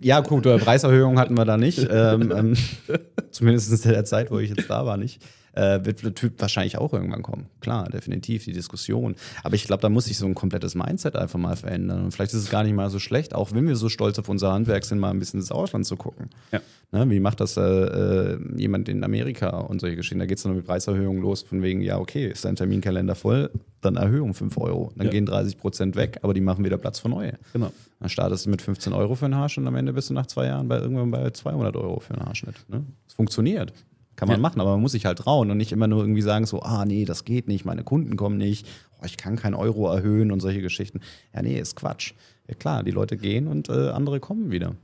Ja, gut, Preiserhöhung hatten wir da nicht. ähm, ähm, zumindest in der Zeit, wo ich jetzt da war, nicht äh, wird, wird wahrscheinlich auch irgendwann kommen. Klar, definitiv, die Diskussion. Aber ich glaube, da muss sich so ein komplettes Mindset einfach mal verändern. Und vielleicht ist es gar nicht mal so schlecht, auch wenn wir so stolz auf unser Handwerk sind, mal ein bisschen ins Ausland zu gucken. Ja. Ne, wie macht das äh, äh, jemand in Amerika und solche Geschichten? Da geht es dann mit Preiserhöhungen los, von wegen, ja, okay, ist dein Terminkalender voll, dann Erhöhung 5 Euro. Dann ja. gehen 30 Prozent weg, aber die machen wieder Platz für neue. Genau. Dann startest du mit 15 Euro für einen Haarschnitt und am Ende bist du nach zwei Jahren bei irgendwann bei 200 Euro für einen Haarschnitt. Ne? Es funktioniert. Kann man ja. machen, aber man muss sich halt trauen und nicht immer nur irgendwie sagen, so, ah, nee, das geht nicht, meine Kunden kommen nicht, oh, ich kann keinen Euro erhöhen und solche Geschichten. Ja, nee, ist Quatsch. Ja, klar, die Leute gehen und äh, andere kommen wieder.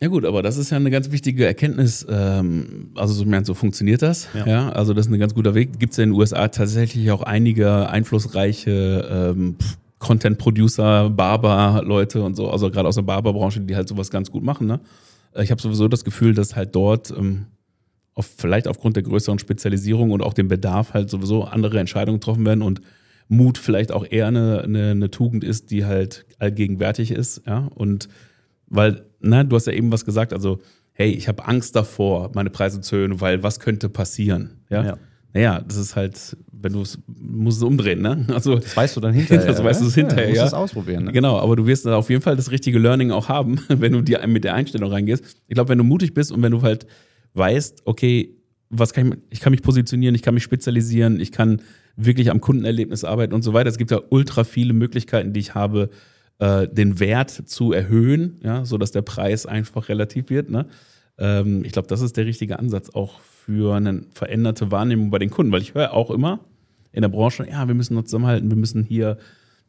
Ja gut, aber das ist ja eine ganz wichtige Erkenntnis. Ähm, also so, so funktioniert das. Ja. ja. also das ist ein ganz guter Weg. Gibt es ja in den USA tatsächlich auch einige einflussreiche ähm, Content-Producer, Barber-Leute und so, also gerade aus der Barberbranche, die halt sowas ganz gut machen. Ne? Ich habe sowieso das Gefühl, dass halt dort ähm, auf, vielleicht aufgrund der größeren Spezialisierung und auch dem Bedarf halt sowieso andere Entscheidungen getroffen werden und Mut vielleicht auch eher eine, eine, eine Tugend ist, die halt allgegenwärtig ist, ja. Und weil, na, du hast ja eben was gesagt, also, hey, ich habe Angst davor, meine Preise zu erhöhen, weil was könnte passieren? Ja. ja. Naja, das ist halt, wenn du es, musst es umdrehen, ne? Also, das weißt du dann hinterher. das weißt du es hinterher, ja. Du musst es ausprobieren, ne? Genau, aber du wirst auf jeden Fall das richtige Learning auch haben, wenn du dir mit der Einstellung reingehst. Ich glaube, wenn du mutig bist und wenn du halt weißt, okay, was kann ich, ich kann mich positionieren, ich kann mich spezialisieren, ich kann wirklich am Kundenerlebnis arbeiten und so weiter. Es gibt ja ultra viele Möglichkeiten, die ich habe, äh, den Wert zu erhöhen, ja, sodass der Preis einfach relativ wird. Ne? Ähm, ich glaube, das ist der richtige Ansatz auch für eine veränderte Wahrnehmung bei den Kunden, weil ich höre auch immer in der Branche, ja, wir müssen uns zusammenhalten, wir müssen hier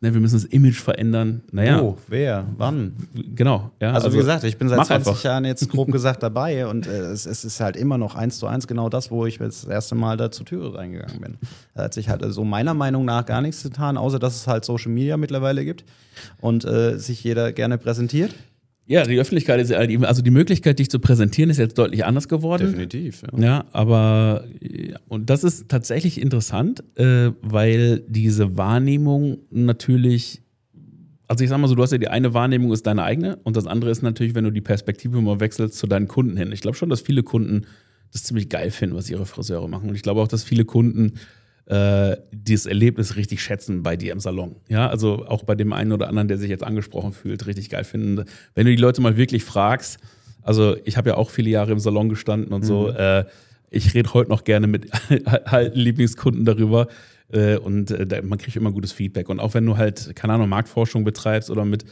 ne, wir müssen das Image verändern. Naja. Wo, wer, wann? Genau. Ja, also, also wie gesagt, ich bin seit 20 einfach. Jahren jetzt grob gesagt dabei und äh, es, es, ist halt immer noch eins zu eins genau das, wo ich das erste Mal da zur Türe reingegangen bin. Da hat sich halt also meiner Meinung nach gar nichts getan, außer dass es halt Social Media mittlerweile gibt und äh, sich jeder gerne präsentiert. Ja, die Öffentlichkeit ist also die Möglichkeit, dich zu präsentieren, ist jetzt deutlich anders geworden. Definitiv. Ja, ja aber und das ist tatsächlich interessant, äh, weil diese Wahrnehmung natürlich, also ich sag mal so, du hast ja die eine Wahrnehmung ist deine eigene und das andere ist natürlich, wenn du die Perspektive mal wechselst zu deinen Kunden hin. Ich glaube schon, dass viele Kunden das ziemlich geil finden, was ihre Friseure machen und ich glaube auch, dass viele Kunden äh, dieses Erlebnis richtig schätzen bei dir im Salon. Ja, also auch bei dem einen oder anderen, der sich jetzt angesprochen fühlt, richtig geil finden. Wenn du die Leute mal wirklich fragst, also ich habe ja auch viele Jahre im Salon gestanden und so, Mhm. äh, ich rede heute noch gerne mit alten Lieblingskunden darüber äh, und äh, man kriegt immer gutes Feedback. Und auch wenn du halt, keine Ahnung, Marktforschung betreibst oder mit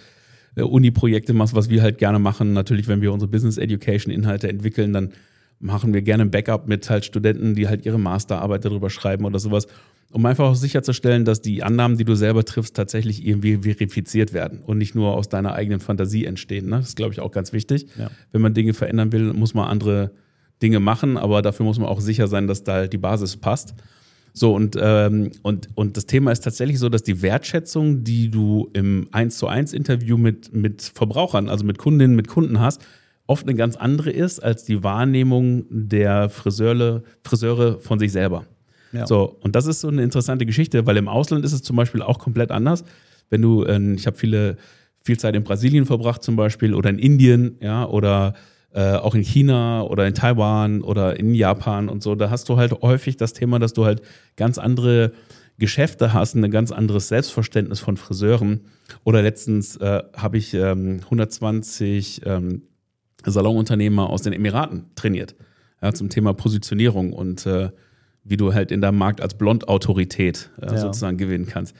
äh, Uni-Projekte machst, was wir halt gerne machen, natürlich, wenn wir unsere Business Education Inhalte entwickeln, dann machen wir gerne ein Backup mit halt Studenten, die halt ihre Masterarbeit darüber schreiben oder sowas, um einfach auch sicherzustellen, dass die Annahmen, die du selber triffst, tatsächlich irgendwie verifiziert werden und nicht nur aus deiner eigenen Fantasie entstehen. Ne? Das ist, glaube ich, auch ganz wichtig. Ja. Wenn man Dinge verändern will, muss man andere Dinge machen, aber dafür muss man auch sicher sein, dass da halt die Basis passt. So, und, ähm, und, und das Thema ist tatsächlich so, dass die Wertschätzung, die du im 1 zu 1 Interview mit, mit Verbrauchern, also mit Kundinnen, mit Kunden hast, oft eine ganz andere ist als die Wahrnehmung der Friseure, Friseure von sich selber. Ja. So, und das ist so eine interessante Geschichte, weil im Ausland ist es zum Beispiel auch komplett anders. Wenn du, äh, ich habe viele, viel Zeit in Brasilien verbracht zum Beispiel oder in Indien, ja, oder äh, auch in China oder in Taiwan oder in Japan und so, da hast du halt häufig das Thema, dass du halt ganz andere Geschäfte hast, ein ganz anderes Selbstverständnis von Friseuren. Oder letztens äh, habe ich ähm, 120 ähm, Salonunternehmer aus den Emiraten trainiert, ja, zum Thema Positionierung und äh, wie du halt in deinem Markt als Blond-Autorität äh, Ja. sozusagen gewinnen kannst.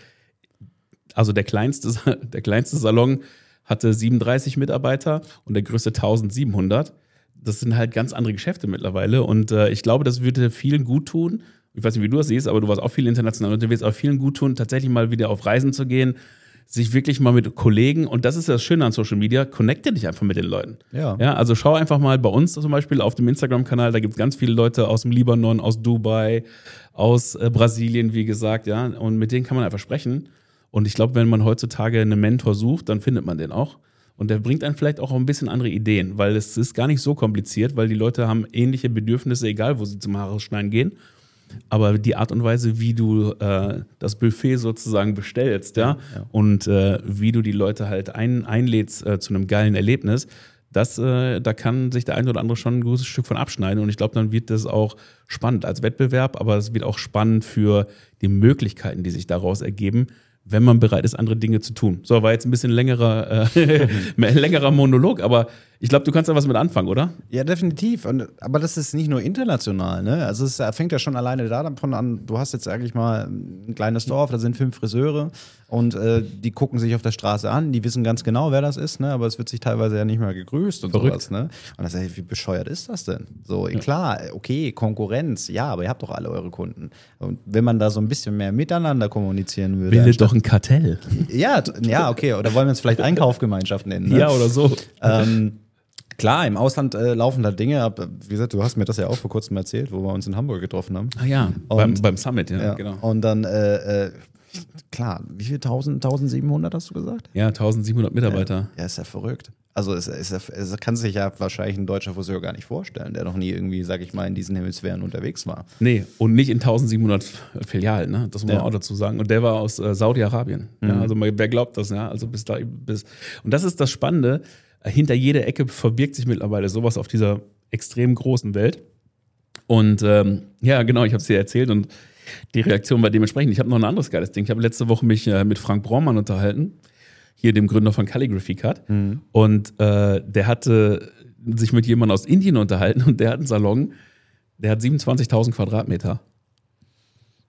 Also der kleinste, der kleinste Salon hatte 37 Mitarbeiter und der größte 1700. Das sind halt ganz andere Geschäfte mittlerweile und äh, ich glaube, das würde vielen gut tun. Ich weiß nicht, wie du das siehst, aber du warst auch viel international unterwegs, auch vielen gut tun, tatsächlich mal wieder auf Reisen zu gehen, sich wirklich mal mit Kollegen und das ist das Schöne an Social Media, connecte dich einfach mit den Leuten. Ja. Ja, also schau einfach mal bei uns zum Beispiel auf dem Instagram-Kanal, da gibt es ganz viele Leute aus dem Libanon, aus Dubai, aus äh, Brasilien, wie gesagt, ja, und mit denen kann man einfach sprechen. Und ich glaube, wenn man heutzutage einen Mentor sucht, dann findet man den auch. Und der bringt einen vielleicht auch ein bisschen andere Ideen, weil es ist gar nicht so kompliziert, weil die Leute haben ähnliche Bedürfnisse, egal wo sie zum Haare schneiden gehen. Aber die Art und Weise, wie du äh, das Buffet sozusagen bestellst, ja, Ja. und äh, wie du die Leute halt ein, einlädst äh, zu einem geilen Erlebnis, das, äh, da kann sich der eine oder andere schon ein gutes Stück von abschneiden. Und ich glaube, dann wird das auch spannend als Wettbewerb, aber es wird auch spannend für die Möglichkeiten, die sich daraus ergeben, wenn man bereit ist, andere Dinge zu tun. So, war jetzt ein bisschen längerer, äh, längerer Monolog, aber ich glaube, du kannst da was mit anfangen, oder? Ja, definitiv. Und, aber das ist nicht nur international, ne? Also es fängt ja schon alleine davon an, du hast jetzt eigentlich mal ein kleines Dorf, da sind fünf Friseure und äh, die gucken sich auf der Straße an, die wissen ganz genau, wer das ist, ne? Aber es wird sich teilweise ja nicht mal gegrüßt und Verrückt. sowas, ne? Und das ey, wie bescheuert ist das denn? So, klar, okay, Konkurrenz, ja, aber ihr habt doch alle eure Kunden. Und wenn man da so ein bisschen mehr miteinander kommunizieren würde. Bildet doch ein Kartell. Ja, ja, okay, oder wollen wir es vielleicht Einkaufgemeinschaft nennen? Ne? Ja, oder so. Ähm, klar, im Ausland äh, laufen da Dinge ab. Wie gesagt, du hast mir das ja auch vor kurzem erzählt, wo wir uns in Hamburg getroffen haben. Ah ja, Und- beim, beim Summit, ja, Ja, genau. Und dann, äh, äh, klar, wie viel? 1000, 1700 hast du gesagt? Ja, 1700 Mitarbeiter. Ja, ist ja verrückt. Also es, es, es kann sich ja wahrscheinlich ein deutscher Friseur gar nicht vorstellen, der noch nie irgendwie, sag ich mal, in diesen Hemisphären unterwegs war. Nee, und nicht in 1700 Filialen, ne? das muss man Ja. auch dazu sagen. Und der war aus äh, Saudi-Arabien. Ja, also wer glaubt das, ja? Also bis da, bis. Und das ist das Spannende. Hinter jeder Ecke verbirgt sich mittlerweile sowas auf dieser extrem großen Welt. Und ähm, ja, genau, ich habe es dir erzählt und die Reaktion war dementsprechend. Ich habe noch ein anderes geiles Ding. Ich habe letzte Woche mich äh, mit Frank Braumann unterhalten, hier dem Gründer von Calligraphy Cut. Und äh, der hatte sich mit jemandem aus Indien unterhalten und der hat einen Salon, der hat 27.000 Quadratmeter.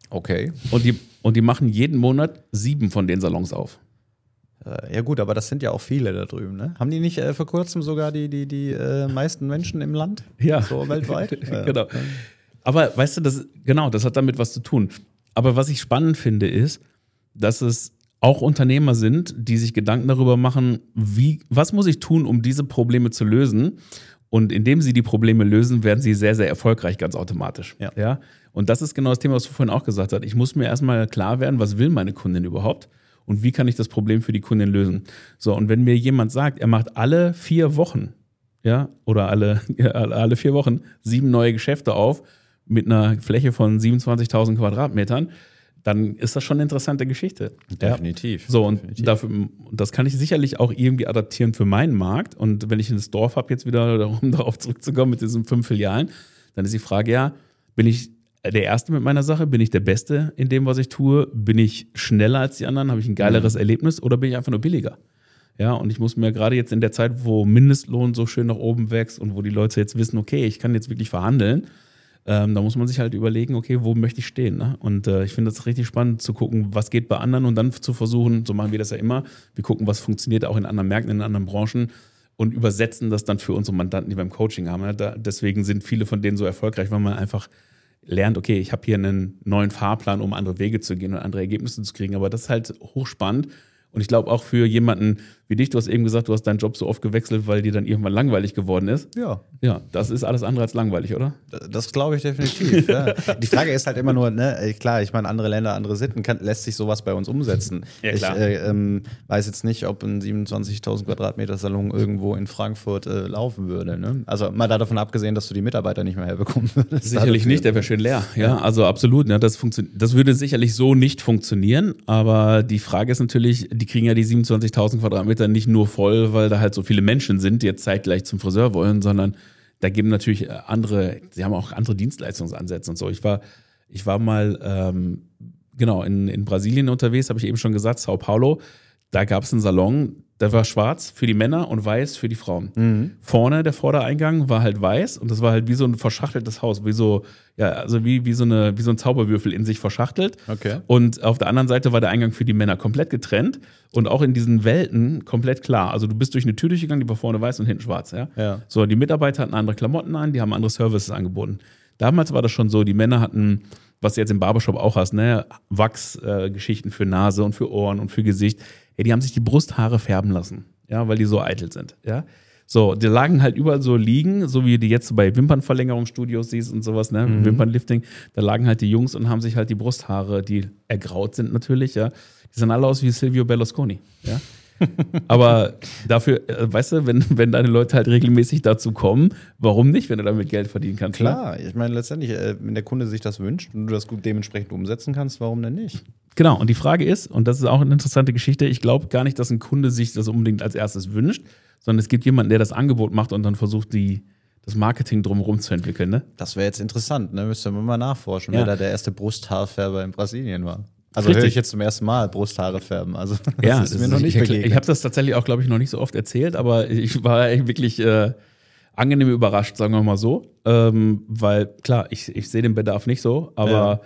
Okay. Und die, und die machen jeden Monat sieben von den Salons auf. Äh, ja gut, aber das sind ja auch viele da drüben, ne? Haben die nicht äh, vor kurzem sogar die, die, die äh, meisten Menschen im Land? Ja. So weltweit? Genau. Aber weißt du, das, genau, das hat damit was zu tun. Aber was ich spannend finde, ist, dass es auch Unternehmer sind, die sich Gedanken darüber machen, wie, was muss ich tun, um diese Probleme zu lösen? Und indem sie die Probleme lösen, werden sie sehr, sehr erfolgreich, ganz automatisch. Ja. ja? Und das ist genau das Thema, was du vorhin auch gesagt hast. Ich muss mir erstmal klar werden, was will meine Kundin überhaupt? Und wie kann ich das Problem für die Kundin lösen? So, und wenn mir jemand sagt, er macht alle vier Wochen, ja, oder alle, ja, alle vier Wochen sieben neue Geschäfte auf mit einer Fläche von 27.000 Quadratmetern, dann ist das schon eine interessante Geschichte. Definitiv. So, und Definitiv. dafür, und das kann ich sicherlich auch irgendwie adaptieren für meinen Markt. Und wenn ich ein Dorf habe, jetzt wieder, um darauf zurückzukommen mit diesen fünf Filialen, dann ist die Frage ja, bin ich der Erste mit meiner Sache? Bin ich der Beste in dem, was ich tue? Bin ich schneller als die anderen? Habe ich ein geileres mhm. Erlebnis oder bin ich einfach nur billiger? Ja, und ich muss mir gerade jetzt in der Zeit, wo Mindestlohn so schön nach oben wächst und wo die Leute jetzt wissen, okay, ich kann jetzt wirklich verhandeln, ähm, da muss man sich halt überlegen, okay, wo möchte ich stehen? Ne? Und äh, ich finde das richtig spannend zu gucken, was geht bei anderen und dann zu versuchen, so machen wir das ja immer, wir gucken, was funktioniert auch in anderen Märkten, in anderen Branchen und übersetzen das dann für unsere Mandanten, die beim Coaching haben. Ne? Da, deswegen sind viele von denen so erfolgreich, weil man einfach lernt, okay, ich habe hier einen neuen Fahrplan, um andere Wege zu gehen und andere Ergebnisse zu kriegen. Aber das ist halt hochspannend. Und ich glaube auch für jemanden wie dich, du hast eben gesagt, du hast deinen Job so oft gewechselt, weil dir dann irgendwann langweilig geworden ist. Ja. Ja, das ist alles andere als langweilig, oder? Das, das glaube ich definitiv. ja. Die Frage ist halt immer nur, ne, klar, ich meine, andere Länder, andere Sitten, kann, lässt sich sowas bei uns umsetzen. Ja, klar. Ich äh, ähm, weiß jetzt nicht, ob ein 27.000 Quadratmeter Salon irgendwo in Frankfurt äh, laufen würde. Ne? Also mal davon abgesehen, dass du die Mitarbeiter nicht mehr herbekommen würdest. Sicherlich nicht, der wäre schön leer. Ja, ja. also absolut. Ne, das, das würde sicherlich so nicht funktionieren, aber die Frage ist natürlich, die kriegen ja die 27.000 Quadratmeter nicht nur voll, weil da halt so viele Menschen sind, die jetzt zeitgleich zum Friseur wollen, sondern da geben natürlich äh, andere, sie haben auch andere Dienstleistungsansätze und so. Ich war, ich war mal ähm, genau in, in Brasilien unterwegs, habe ich eben schon gesagt, Sao Paulo. Da gab es einen Salon, der war schwarz für die Männer und weiß für die Frauen. Mhm. Vorne der Vordereingang war halt weiß und das war halt wie so ein verschachteltes Haus, wie so, ja, also wie, wie, so, eine, wie so ein Zauberwürfel in sich verschachtelt. Okay. Und auf der anderen Seite war der Eingang für die Männer komplett getrennt und auch in diesen Welten komplett klar. Also du bist durch eine Tür durchgegangen, die war vorne weiß und hinten schwarz, ja. ja. So, die Mitarbeiter hatten andere Klamotten an, die haben andere Services angeboten. Damals war das schon so, die Männer hatten was du jetzt im Barbershop auch hast, ne? Wachsgeschichten äh, für Nase und für Ohren und für Gesicht ja, die haben sich die Brusthaare färben lassen, ja, weil die so eitel sind, ja. So, die lagen halt überall so liegen, so wie du jetzt bei Wimpernverlängerungsstudios siehst und sowas, ne? Mhm. Wimpernlifting. Da lagen halt die Jungs und haben sich halt die Brusthaare, die ergraut sind natürlich, ja. Die sahen alle aus wie Silvio Berlusconi, ja. Aber dafür, äh, weißt du, wenn, wenn deine Leute halt regelmäßig dazu kommen, warum nicht, wenn du damit Geld verdienen kannst? Ne? Klar, ne? ich meine, letztendlich, äh, wenn der Kunde sich das wünscht und du das gut dementsprechend umsetzen kannst, warum denn nicht? Genau, und die Frage ist, und das ist auch eine interessante Geschichte, ich glaube gar nicht, dass ein Kunde sich das unbedingt als erstes wünscht, sondern es gibt jemanden, der das Angebot macht und dann versucht, die, das Marketing drumherum zu entwickeln. Ne? Das wäre jetzt interessant, ne? Müsste man mal nachforschen, ja. wer da der erste Brusthaarfärber in Brasilien war. Also Richtig. höre ich jetzt zum ersten Mal Brusthaare färben. Also das ja, ist mir noch nicht ich, begegnet. Ich habe das tatsächlich auch, glaube ich, noch nicht so oft erzählt, aber ich war wirklich äh, angenehm überrascht, sagen wir mal so. Ähm, weil klar, ich, ich sehe den Bedarf nicht so, aber ja.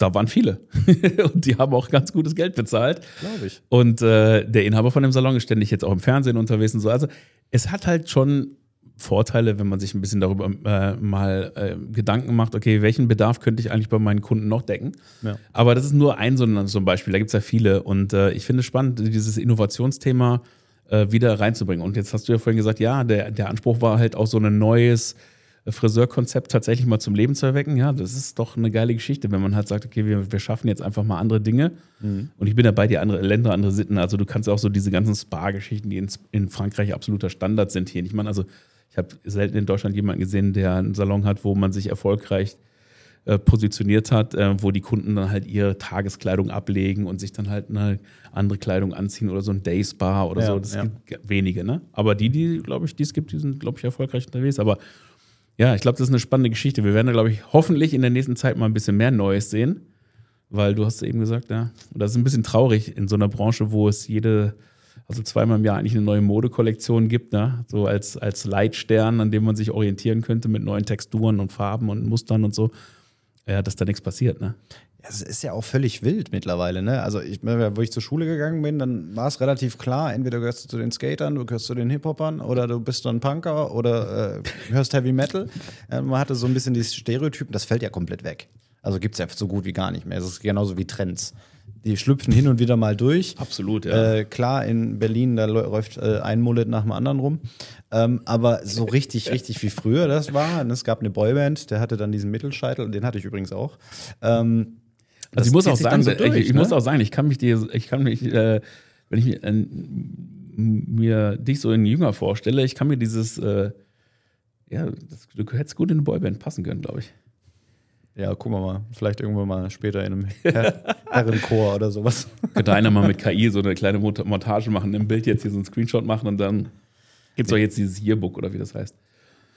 Da waren viele. und die haben auch ganz gutes Geld bezahlt. Glaube ich. Und äh, der Inhaber von dem Salon ist ständig jetzt auch im Fernsehen unterwegs und so. Also es hat halt schon Vorteile, wenn man sich ein bisschen darüber äh, mal äh, Gedanken macht, okay, welchen Bedarf könnte ich eigentlich bei meinen Kunden noch decken? Ja. Aber das ist nur ein so ein, so ein Beispiel, da gibt es ja viele. Und äh, ich finde es spannend, dieses Innovationsthema äh, wieder reinzubringen. Und jetzt hast du ja vorhin gesagt, ja, der, der Anspruch war halt auch so ein neues Friseurkonzept tatsächlich mal zum Leben zu erwecken. Ja, das ist doch eine geile Geschichte, wenn man halt sagt, okay, wir, wir schaffen jetzt einfach mal andere Dinge. Mhm. Und ich bin dabei, die andere Länder, andere Sitten. Also du kannst auch so diese ganzen Spa-Geschichten, die in, in Frankreich absoluter Standard sind hier. Ich meine, also ich habe selten in Deutschland jemanden gesehen, der einen Salon hat, wo man sich erfolgreich äh, positioniert hat, äh, wo die Kunden dann halt ihre Tageskleidung ablegen und sich dann halt eine andere Kleidung anziehen oder so ein Day Spa oder ja, so. Das ja. gibt wenige, ne? Aber die, die, glaube ich, die es gibt, die sind, glaube ich, erfolgreich unterwegs. Aber ja, ich glaube, das ist eine spannende Geschichte. Wir werden da, glaube ich, hoffentlich in der nächsten Zeit mal ein bisschen mehr Neues sehen. Weil du hast eben gesagt, ja, das ist ein bisschen traurig in so einer Branche, wo es jede also zweimal im Jahr eigentlich eine neue Modekollektion gibt, ne? so als, als Leitstern, an dem man sich orientieren könnte mit neuen Texturen und Farben und Mustern und so, ja, dass da nichts passiert. Ne? Es ist ja auch völlig wild mittlerweile, ne? Also, ich, wo ich zur Schule gegangen bin, dann war es relativ klar: entweder gehörst du zu den Skatern, du gehörst zu den Hip-Hopern oder du bist dann Punker oder äh, hörst Heavy Metal. Äh, man hatte so ein bisschen dieses Stereotypen, das fällt ja komplett weg. Also gibt es ja so gut wie gar nicht mehr. Es ist genauso wie Trends die schlüpfen hin und wieder mal durch. Absolut, ja. Äh, klar, in Berlin, da läuft äh, ein Mullet nach dem anderen rum. Ähm, aber so richtig, richtig wie früher das war. es gab eine Boyband, der hatte dann diesen Mittelscheitel, den hatte ich übrigens auch. Ähm, also ich muss auch sagen, so durch, ich, ich ne? muss auch sagen, ich kann mich dir, ich kann mich, äh, wenn ich mir, äh, mir dich so in jünger vorstelle, ich kann mir dieses, äh, ja, das, du hättest gut in eine Boyband passen können, glaube ich. Ja, gucken wir mal. Vielleicht irgendwann mal später in einem Her Herrenchor oder sowas. Könnte einer mal mit KI so eine kleine Montage machen, im Bild jetzt hier so einen Screenshot machen und dann gibt es doch jetzt dieses Yearbook oder wie das heißt.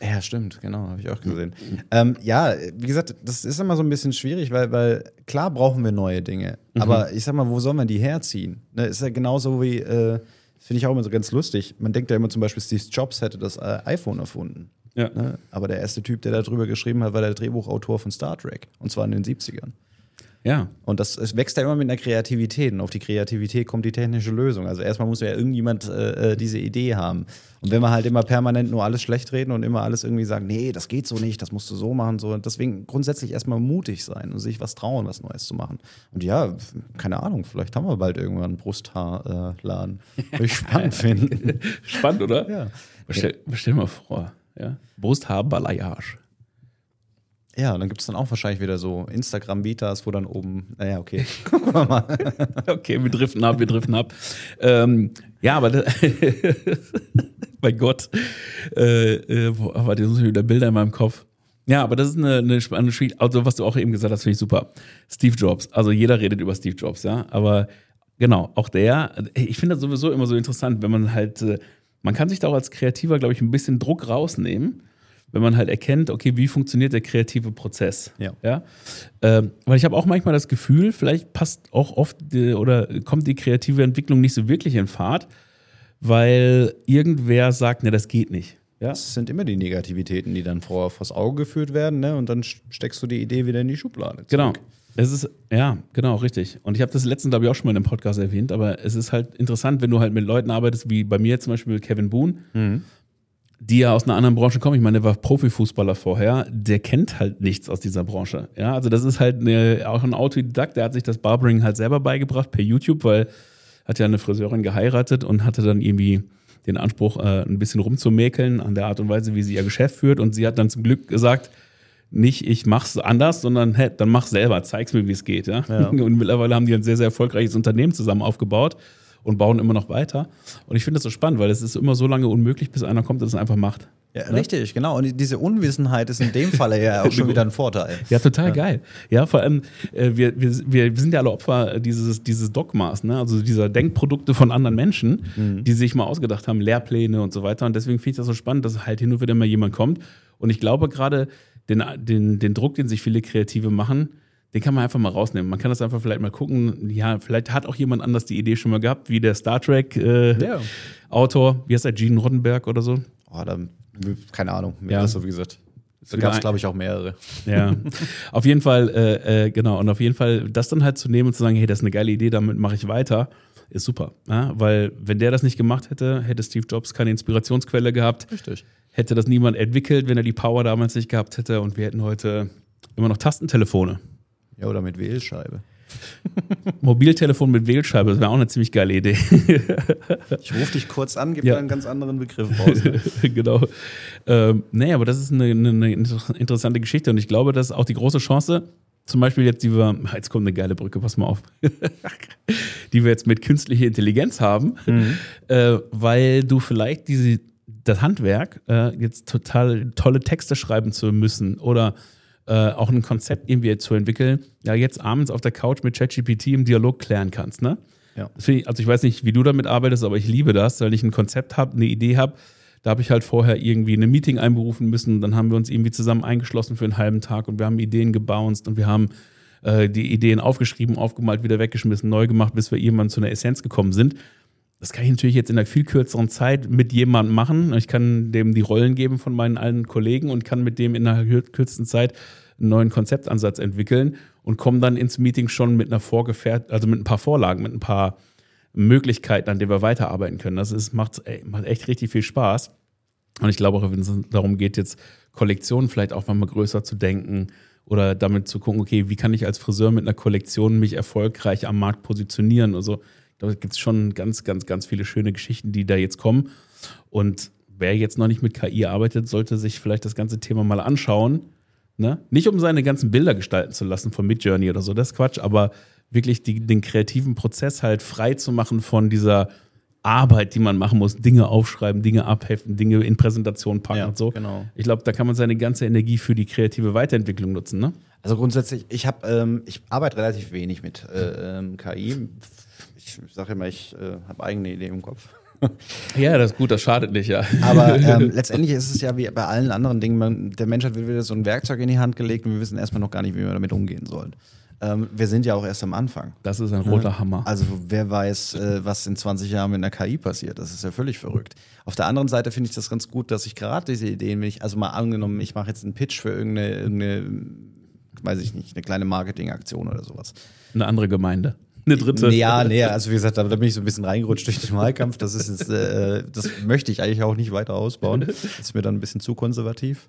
Ja, stimmt, genau, habe ich auch gesehen. Ähm, ja, wie gesagt, das ist immer so ein bisschen schwierig, weil, weil klar brauchen wir neue Dinge. Mhm. Aber ich sag mal, wo sollen wir die herziehen? Ne, ist ja genauso wie, äh, finde ich auch immer so ganz lustig. Man denkt ja immer zum Beispiel, Steve Jobs hätte das äh, iPhone erfunden. Ja. Ne? Aber der erste Typ, der darüber geschrieben hat, war der Drehbuchautor von Star Trek. Und zwar in den 70ern. Ja. Und das es wächst ja immer mit einer Kreativität. Und auf die Kreativität kommt die technische Lösung. Also erstmal muss ja irgendjemand äh, äh, diese Idee haben. Und wenn wir halt immer permanent nur alles schlecht reden und immer alles irgendwie sagen, nee, das geht so nicht, das musst du so machen, so. Und deswegen grundsätzlich erstmal mutig sein und sich was trauen, was Neues zu machen. Und ja, keine Ahnung, vielleicht haben wir bald irgendwann einen Brusthaarladen. Würde ich spannend finden. Spannend, oder? Ja. Stell, stell dir mal vor, ja. Brusthaar Balayage. Ja, dann gibt es dann auch wahrscheinlich wieder so Instagram-Betas, wo dann oben, naja, okay, gucken wir mal. Okay, wir driften ab, wir driften ab. Ähm, ja, aber das, mein Gott, äh, äh, wo, aber das sind wieder Bilder in meinem Kopf. Ja, aber das ist eine, eine spannende Spiel. Also, was du auch eben gesagt hast, finde ich super. Steve Jobs. Also, jeder redet über Steve Jobs, ja. Aber genau, auch der, ich finde das sowieso immer so interessant, wenn man halt, äh, man kann sich da auch als Kreativer, glaube ich, ein bisschen Druck rausnehmen, wenn man halt erkennt, okay, wie funktioniert der kreative Prozess. Ja. ja? Ähm, weil ich habe auch manchmal das Gefühl, vielleicht passt auch oft die, oder kommt die kreative Entwicklung nicht so wirklich in Fahrt, weil irgendwer sagt, ne, das geht nicht. Ja? Das sind immer die Negativitäten, die dann vor, vors Auge geführt werden, ne? Und dann steckst du die Idee wieder in die Schublade. Genau. zurück. Es ist, ja, genau, richtig. Und ich habe das letzten, glaube ich, auch schon mal in einem Podcast erwähnt, aber es ist halt interessant, wenn du halt mit Leuten arbeitest, wie bei mir zum Beispiel Kevin Boone, die ja aus einer anderen Branche kommen. Ich meine, der war Profifußballer vorher, der kennt halt nichts aus dieser Branche. Ja, also das ist halt eine, auch ein Autodidakt, der hat sich das Barbering halt selber beigebracht per YouTube, weil hat ja eine Friseurin geheiratet und hatte dann irgendwie den Anspruch, äh, ein bisschen rumzumäkeln an der Art und Weise, wie sie ihr Geschäft führt. Und sie hat dann zum Glück gesagt, nicht ich mach's anders, sondern hey, dann mach selber, zeig's mir, wie es geht. Ja? Ja. Und mittlerweile haben die ein sehr, sehr erfolgreiches Unternehmen zusammen aufgebaut und bauen immer noch weiter. Und ich finde das so spannend, weil es ist immer so lange unmöglich, bis einer kommt und es einfach macht. Ja, richtig, genau. Und diese Unwissenheit ist in dem Falle ja auch schon wieder ein Vorteil. Ja, total geil. Ja, vor allem, äh, wir, wir, wir sind ja alle Opfer dieses, dieses Dogmas, ne? also dieser Denkprodukte von anderen Menschen, die sich mal ausgedacht haben, Lehrpläne und so weiter. Und deswegen finde ich das so spannend, dass halt hin und wieder mal jemand kommt. Und ich glaube gerade, den, den, den Druck, den sich viele Kreative machen, den kann man einfach mal rausnehmen. Man kann das einfach vielleicht mal gucken. Ja, vielleicht hat auch jemand anders die Idee schon mal gehabt, wie der Star Trek äh, Ja. Autor, wie heißt der, Gene Roddenberg oder so? Oh, da, keine Ahnung, mir Ja. das so wie gesagt. Da gab es, glaube ich, auch mehrere. Ja, auf jeden Fall, äh, äh, genau. Und auf jeden Fall, das dann halt zu nehmen und zu sagen, hey, das ist eine geile Idee, damit mache ich weiter, ist super. Ja? Weil, wenn der das nicht gemacht hätte, hätte Steve Jobs keine Inspirationsquelle gehabt, Richtig. hätte das niemand entwickelt, wenn er die Power damals nicht gehabt hätte und wir hätten heute immer noch Tastentelefone. Ja, oder mit Wählscheibe. Mobiltelefon mit Wählscheibe, das wäre auch eine ziemlich geile Idee. Ich rufe dich kurz an, gib Ja. mir einen ganz anderen Begriff raus. Ne? genau. Ähm, nee, aber das ist eine, eine, eine inter- interessante Geschichte und ich glaube, das ist auch die große Chance, zum Beispiel jetzt, die wir, jetzt kommt eine geile Brücke, pass mal auf, die wir jetzt mit künstlicher Intelligenz haben, äh, weil du vielleicht diese, das Handwerk, äh, jetzt total tolle Texte schreiben zu müssen oder äh, auch ein Konzept irgendwie zu entwickeln, ja, jetzt abends auf der Couch mit ChatGPT im Dialog klären kannst, ne? Ja. Ich, also ich weiß nicht, wie du damit arbeitest, aber ich liebe das, weil ich ein Konzept habe, eine Idee habe. Da habe ich halt vorher irgendwie eine Meeting einberufen müssen. Dann haben wir uns irgendwie zusammen eingeschlossen für einen halben Tag und wir haben Ideen gebounced und wir haben äh, die Ideen aufgeschrieben, aufgemalt, wieder weggeschmissen, neu gemacht, bis wir irgendwann zu einer Essenz gekommen sind. Das kann ich natürlich jetzt in einer viel kürzeren Zeit mit jemandem machen. Ich kann dem die Rollen geben von meinen alten Kollegen und kann mit dem in einer kür- kürzesten Zeit einen neuen Konzeptansatz entwickeln und komme dann ins Meeting schon mit einer vorgefährt, also mit ein paar Vorlagen, mit ein paar Möglichkeiten, an denen wir weiterarbeiten können. Das ist, macht, ey, macht echt richtig viel Spaß. Und ich glaube auch, wenn es darum geht, jetzt Kollektionen vielleicht auch mal größer zu denken oder damit zu gucken, okay, wie kann ich als Friseur mit einer Kollektion mich erfolgreich am Markt positionieren? Also, ich glaube, da gibt es schon ganz, ganz, ganz viele schöne Geschichten, die da jetzt kommen. Und wer jetzt noch nicht mit KI arbeitet, sollte sich vielleicht das ganze Thema mal anschauen. Ne? Nicht um seine ganzen Bilder gestalten zu lassen von Midjourney oder so, das ist Quatsch, aber wirklich die, den kreativen Prozess halt frei zu machen von dieser Arbeit, die man machen muss, Dinge aufschreiben, Dinge abheften, Dinge in Präsentationen packen Ja, und so. genau. Ich glaube, da kann man seine ganze Energie für die kreative Weiterentwicklung nutzen. Ne? Also grundsätzlich, ich habe, ähm, ich arbeite relativ wenig mit äh, ähm, KI. Ich sage immer, ich äh, habe eigene Ideen im Kopf. Ja, das ist gut, das schadet nicht, ja. Aber ähm, letztendlich ist es ja wie bei allen anderen Dingen, man, der Mensch hat wieder so ein Werkzeug in die Hand gelegt und wir wissen erstmal noch gar nicht, wie wir damit umgehen sollen. Ähm, wir sind ja auch erst am Anfang. Das ist ein roter Hammer. Also wer weiß, äh, was in 20 Jahren mit der KI passiert. Das ist ja völlig verrückt. Auf der anderen Seite finde ich das ganz gut, dass ich gerade diese Ideen, wenn ich, also mal angenommen, ich mache jetzt einen Pitch für irgendeine, irgendeine, weiß ich nicht, eine kleine Marketingaktion oder sowas. Eine andere Gemeinde. Eine dritte. Ja, nee, also wie gesagt, da, bin ich so ein bisschen reingerutscht durch den Wahlkampf. Das ist jetzt, äh, das möchte ich eigentlich auch nicht weiter ausbauen. Das ist mir dann ein bisschen zu konservativ.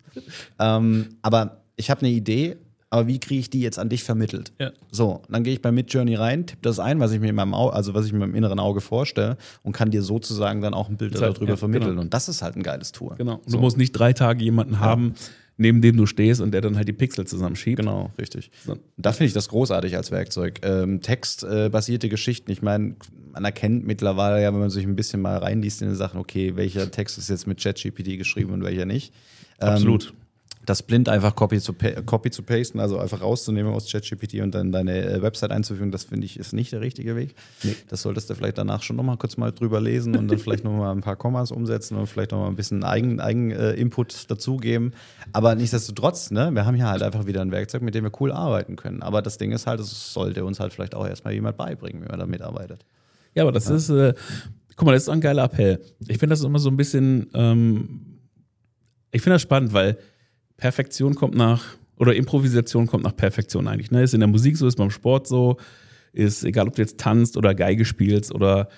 Ähm, aber ich habe eine Idee, aber wie kriege ich die jetzt an dich vermittelt? Ja. So, dann gehe ich bei Midjourney rein, tippe das ein, was ich mir in meinem Auge, also was ich mir im inneren Auge vorstelle und kann dir sozusagen dann auch ein Bild halt- darüber ja, vermitteln. genau. Und das ist halt ein geiles Tool. Genau. Und So. Du musst nicht drei Tage jemanden haben, neben dem du stehst und der dann halt die Pixel zusammenschiebt. Genau, richtig. So. Da finde ich das großartig als Werkzeug. Ähm, textbasierte Geschichten. Ich meine, man erkennt mittlerweile ja, wenn man sich ein bisschen mal reinliest in die Sachen, okay, welcher Text ist jetzt mit ChatGPT geschrieben und welcher nicht. Ähm, Absolut. Das blind einfach Copy zu, Copy zu pasten, also einfach rauszunehmen aus ChatGPT und dann deine äh, Website einzufügen, das finde ich ist nicht der richtige Weg. Das solltest du vielleicht danach schon nochmal kurz mal drüber lesen und dann vielleicht nochmal ein paar Kommas umsetzen und vielleicht nochmal ein bisschen Eigen, Eigen äh, Input dazugeben. Aber nichtsdestotrotz, ne, wir haben hier halt einfach wieder ein Werkzeug, mit dem wir cool arbeiten können. Aber das Ding ist halt, es sollte uns halt vielleicht auch erstmal jemand beibringen, wie man da mitarbeitet. Ja, aber das ist, äh, guck mal, das ist ein geiler Appell. Ich finde das immer so ein bisschen, ähm, ich finde das spannend, weil Perfektion kommt nach, oder Improvisation kommt nach Perfektion eigentlich. Ne? Ist in der Musik so, ist beim Sport so, ist egal, ob du jetzt tanzt oder Geige spielst oder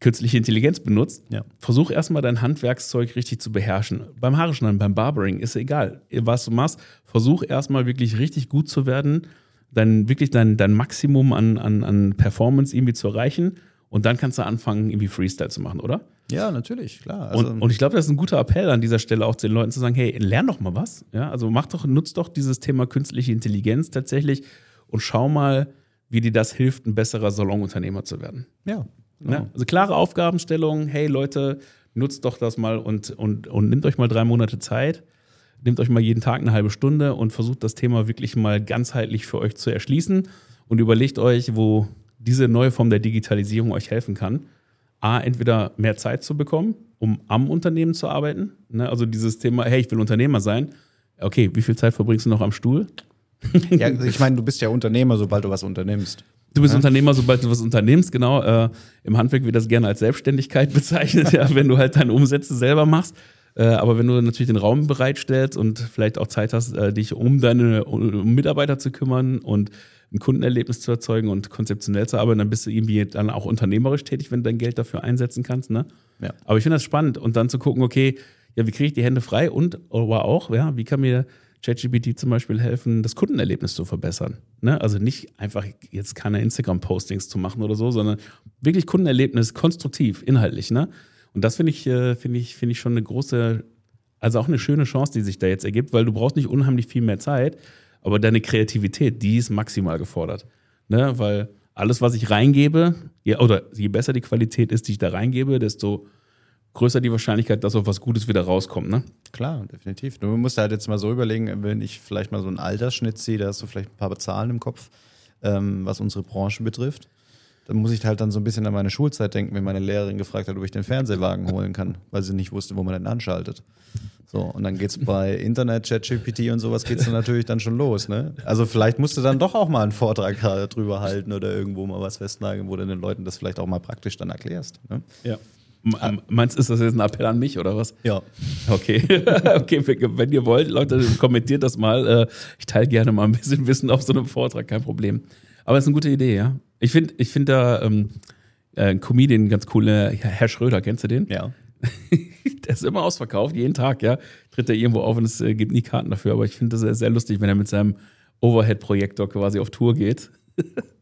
künstliche Intelligenz benutzt. Ja. Versuch erstmal dein Handwerkszeug richtig zu beherrschen. Beim Haare schneiden, beim Barbering, ist egal, was du machst. Versuch erstmal wirklich richtig gut zu werden, dein, wirklich dein, dein Maximum an, an, an Performance irgendwie zu erreichen. Und dann kannst du anfangen, irgendwie Freestyle zu machen, oder? Ja, natürlich, klar. Also, und, und ich glaube, das ist ein guter Appell an dieser Stelle auch zu den Leuten zu sagen, hey, lern doch mal was. Ja, also mach doch, nutzt doch dieses Thema künstliche Intelligenz tatsächlich und schau mal, wie dir das hilft, ein besserer Salonunternehmer zu werden. ja, Ne? Also klare Aufgabenstellung, hey Leute, nutzt doch das mal und, und, und nehmt euch mal drei Monate Zeit, nehmt euch mal jeden Tag eine halbe Stunde und versucht das Thema wirklich mal ganzheitlich für euch zu erschließen und überlegt euch, wo diese neue Form der Digitalisierung euch helfen kann. A, entweder mehr Zeit zu bekommen, um am Unternehmen zu arbeiten. Ne? Also dieses Thema, hey, ich will Unternehmer sein. Okay, wie viel Zeit verbringst du noch am Stuhl? ja, ich meine, du bist ja Unternehmer, sobald du was unternimmst. Du bist Unternehmer, sobald du was unternimmst, genau. Äh, Im Handwerk wird das gerne als Selbstständigkeit bezeichnet, ja, wenn du halt deine Umsätze selber machst. Äh, aber wenn du natürlich den Raum bereitstellst und vielleicht auch Zeit hast, äh, dich um deine um Mitarbeiter zu kümmern und ein Kundenerlebnis zu erzeugen und konzeptionell zu arbeiten, dann bist du irgendwie dann auch unternehmerisch tätig, wenn du dein Geld dafür einsetzen kannst. Ne? Ja. Aber ich finde das spannend und dann zu gucken, okay, ja, wie kriege ich die Hände frei und aber auch, ja, wie kann mir ChatGPT zum Beispiel helfen, das Kundenerlebnis zu verbessern. Ne? Also nicht einfach jetzt keine Instagram-Postings zu machen oder so, sondern wirklich Kundenerlebnis konstruktiv, inhaltlich. Ne? Und das finde ich, äh, finde ich, finde ich schon eine große, also auch eine schöne Chance, die sich da jetzt ergibt, weil du brauchst nicht unheimlich viel mehr Zeit, aber deine Kreativität, die ist maximal gefordert. Ne? Weil alles, was ich reingebe, ja, oder je besser die Qualität ist, die ich da reingebe, desto größer die Wahrscheinlichkeit, dass auch was Gutes wieder rauskommt. Ne? Klar, definitiv. Du musst halt jetzt mal so überlegen, wenn ich vielleicht mal so einen Altersschnitt ziehe, da hast du vielleicht ein paar Zahlen im Kopf, ähm, was unsere Branche betrifft. Dann muss ich halt dann so ein bisschen an meine Schulzeit denken, wenn meine Lehrerin gefragt hat, ob ich den Fernsehwagen holen kann, weil sie nicht wusste, wo man den anschaltet. So, und dann geht's bei Internet, ChatGPT und sowas geht's dann natürlich dann schon los, ne? Also vielleicht musst du dann doch auch mal einen Vortrag drüber halten oder irgendwo mal was festnageln, wo du den Leuten das vielleicht auch mal praktisch dann erklärst. Ne? Ja. M- Meinst du, ist das jetzt ein Appell an mich oder was? Ja. Okay, okay, wenn ihr wollt, Leute, kommentiert das mal. Äh, Ich teile gerne mal ein bisschen Wissen auf so einem Vortrag, kein Problem. Aber es ist eine gute Idee, ja. Ich finde ich find da ähm, äh, ein Comedian ganz cool, äh, Herr Schröder, kennst du den? Ja. Der ist immer ausverkauft, jeden Tag, ja. Tritt er irgendwo auf und es äh, gibt nie Karten dafür. Aber ich finde das sehr, sehr lustig, wenn er mit seinem Overhead-Projektor quasi auf Tour geht.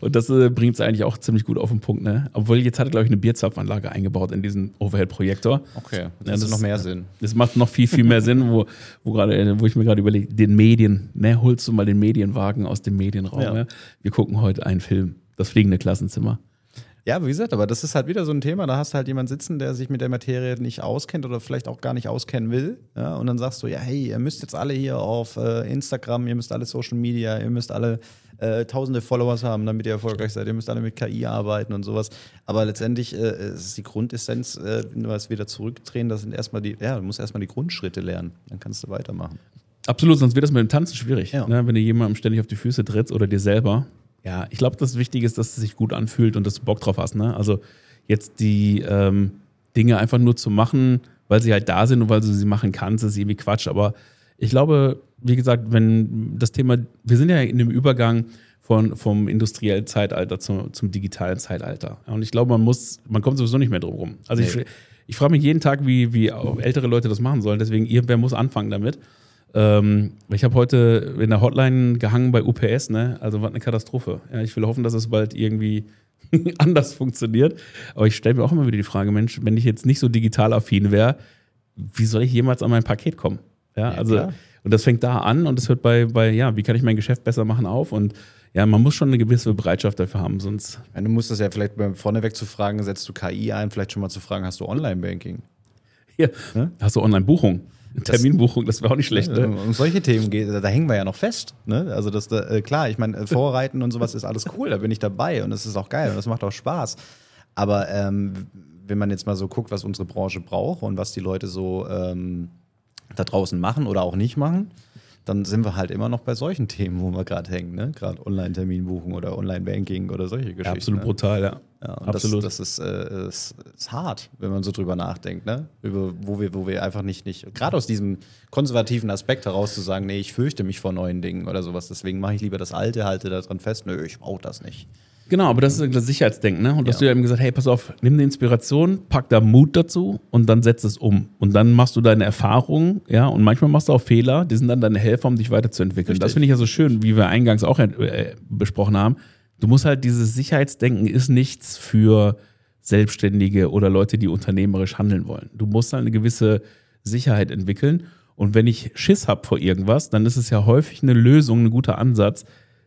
und das äh, bringt es eigentlich auch ziemlich gut auf den Punkt, ne? Obwohl jetzt hat er, glaube ich, eine Bierzapfanlage eingebaut in diesen Overhead-Projektor. Okay. Ja, Das, ist noch mehr Sinn. Das macht noch viel, viel mehr Sinn, wo, wo, gerade, wo ich mir gerade überlege, den Medien, ne, holst du mal den Medienwagen aus dem Medienraum. Ja. Ja. Wir gucken heute einen Film, das fliegende Klassenzimmer. Ja, wie gesagt, aber das ist halt wieder so ein Thema, da hast du halt jemanden sitzen, der sich mit der Materie nicht auskennt oder vielleicht auch gar nicht auskennen will. Ja, und dann sagst du, ja, hey, ihr müsst jetzt alle hier auf äh, Instagram, ihr müsst alle Social Media, ihr müsst alle äh, tausende Followers haben, damit ihr erfolgreich seid. Ihr müsst alle mit KI arbeiten und sowas. Aber letztendlich äh, ist die Grundessenz, äh, wenn wir es wieder zurückdrehen, das sind erstmal die, ja, du musst erstmal die Grundschritte lernen. Dann kannst du weitermachen. Absolut, sonst wird das mit dem Tanzen schwierig. Ja. Ne? Wenn du jemandem ständig auf die Füße trittst oder dir selber. Ja, ich glaube, das Wichtige ist, dass es sich gut anfühlt und dass du Bock drauf hast. Ne? Also jetzt die ähm, Dinge einfach nur zu machen, weil sie halt da sind und weil du sie machen kannst, ist irgendwie Quatsch. Aber ich glaube, wie gesagt, wenn das Thema, wir sind ja in dem Übergang von, vom industriellen Zeitalter zum, zum digitalen Zeitalter. Und ich glaube, man muss, man kommt sowieso nicht mehr drum rum. Also nee. ich, ich frage mich jeden Tag, wie, wie auch ältere Leute das machen sollen. Deswegen, irgendwer muss anfangen damit. Ähm, ich habe heute in der Hotline gehangen bei UPS, ne? Also was eine Katastrophe. Ja, ich will hoffen, dass es bald irgendwie anders funktioniert. Aber ich stelle mir auch immer wieder die Frage, Mensch, wenn ich jetzt nicht so digital affin wäre, wie soll ich jemals an mein Paket kommen? Ja, ja also, klar. und das fängt da an und das hört bei, bei, ja, wie kann ich mein Geschäft besser machen auf und ja, man muss schon eine gewisse Bereitschaft dafür haben, sonst. Meine, du musst das ja vielleicht vorneweg zu fragen, setzt du KI ein, vielleicht schon mal zu fragen, hast du Online-Banking? Ja. ja. Hast du Online-Buchung? Terminbuchung, das wäre auch nicht schlecht. Ne? Um solche Themen geht, da hängen wir ja noch fest. Ne? Also das, äh, klar, ich meine, Vorreiten und sowas ist alles cool, da bin ich dabei und das ist auch geil und das macht auch Spaß. Aber ähm, wenn man jetzt mal so guckt, was unsere Branche braucht und was die Leute so ähm, da draußen machen oder auch nicht machen, dann sind wir halt immer noch bei solchen Themen, wo wir gerade hängen, ne? Gerade Online-Terminbuchung oder Online-Banking oder solche Geschichten. Ja, absolut ne? brutal, ja. ja absolut. Das, das ist, äh, ist, ist, hart, wenn man so drüber nachdenkt, ne? Über, wo wir, wo wir einfach nicht, nicht, gerade aus diesem konservativen Aspekt heraus zu sagen, nee, ich fürchte mich vor neuen Dingen oder sowas, deswegen mache ich lieber das Alte, halte daran fest, nö, ich brauche das nicht. Genau, aber das ist das Sicherheitsdenken, ne? Und ja. hast du ja eben gesagt, hey, pass auf, nimm eine Inspiration, pack da Mut dazu und dann setz es um. Und dann machst du deine Erfahrungen, ja, und manchmal machst du auch Fehler, die sind dann deine Helfer, um dich weiterzuentwickeln. Richtig. Das finde ich ja so schön, wie wir eingangs auch äh, besprochen haben. Du musst halt dieses Sicherheitsdenken ist nichts für Selbstständige oder Leute, die unternehmerisch handeln wollen. Du musst halt eine gewisse Sicherheit entwickeln. Und wenn ich Schiss habe vor irgendwas, dann ist es ja häufig eine Lösung, ein guter Ansatz,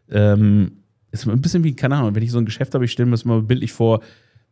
ähm, ist ein bisschen wie, keine Ahnung, wenn ich so ein Geschäft habe, ich stelle mir das mal bildlich vor,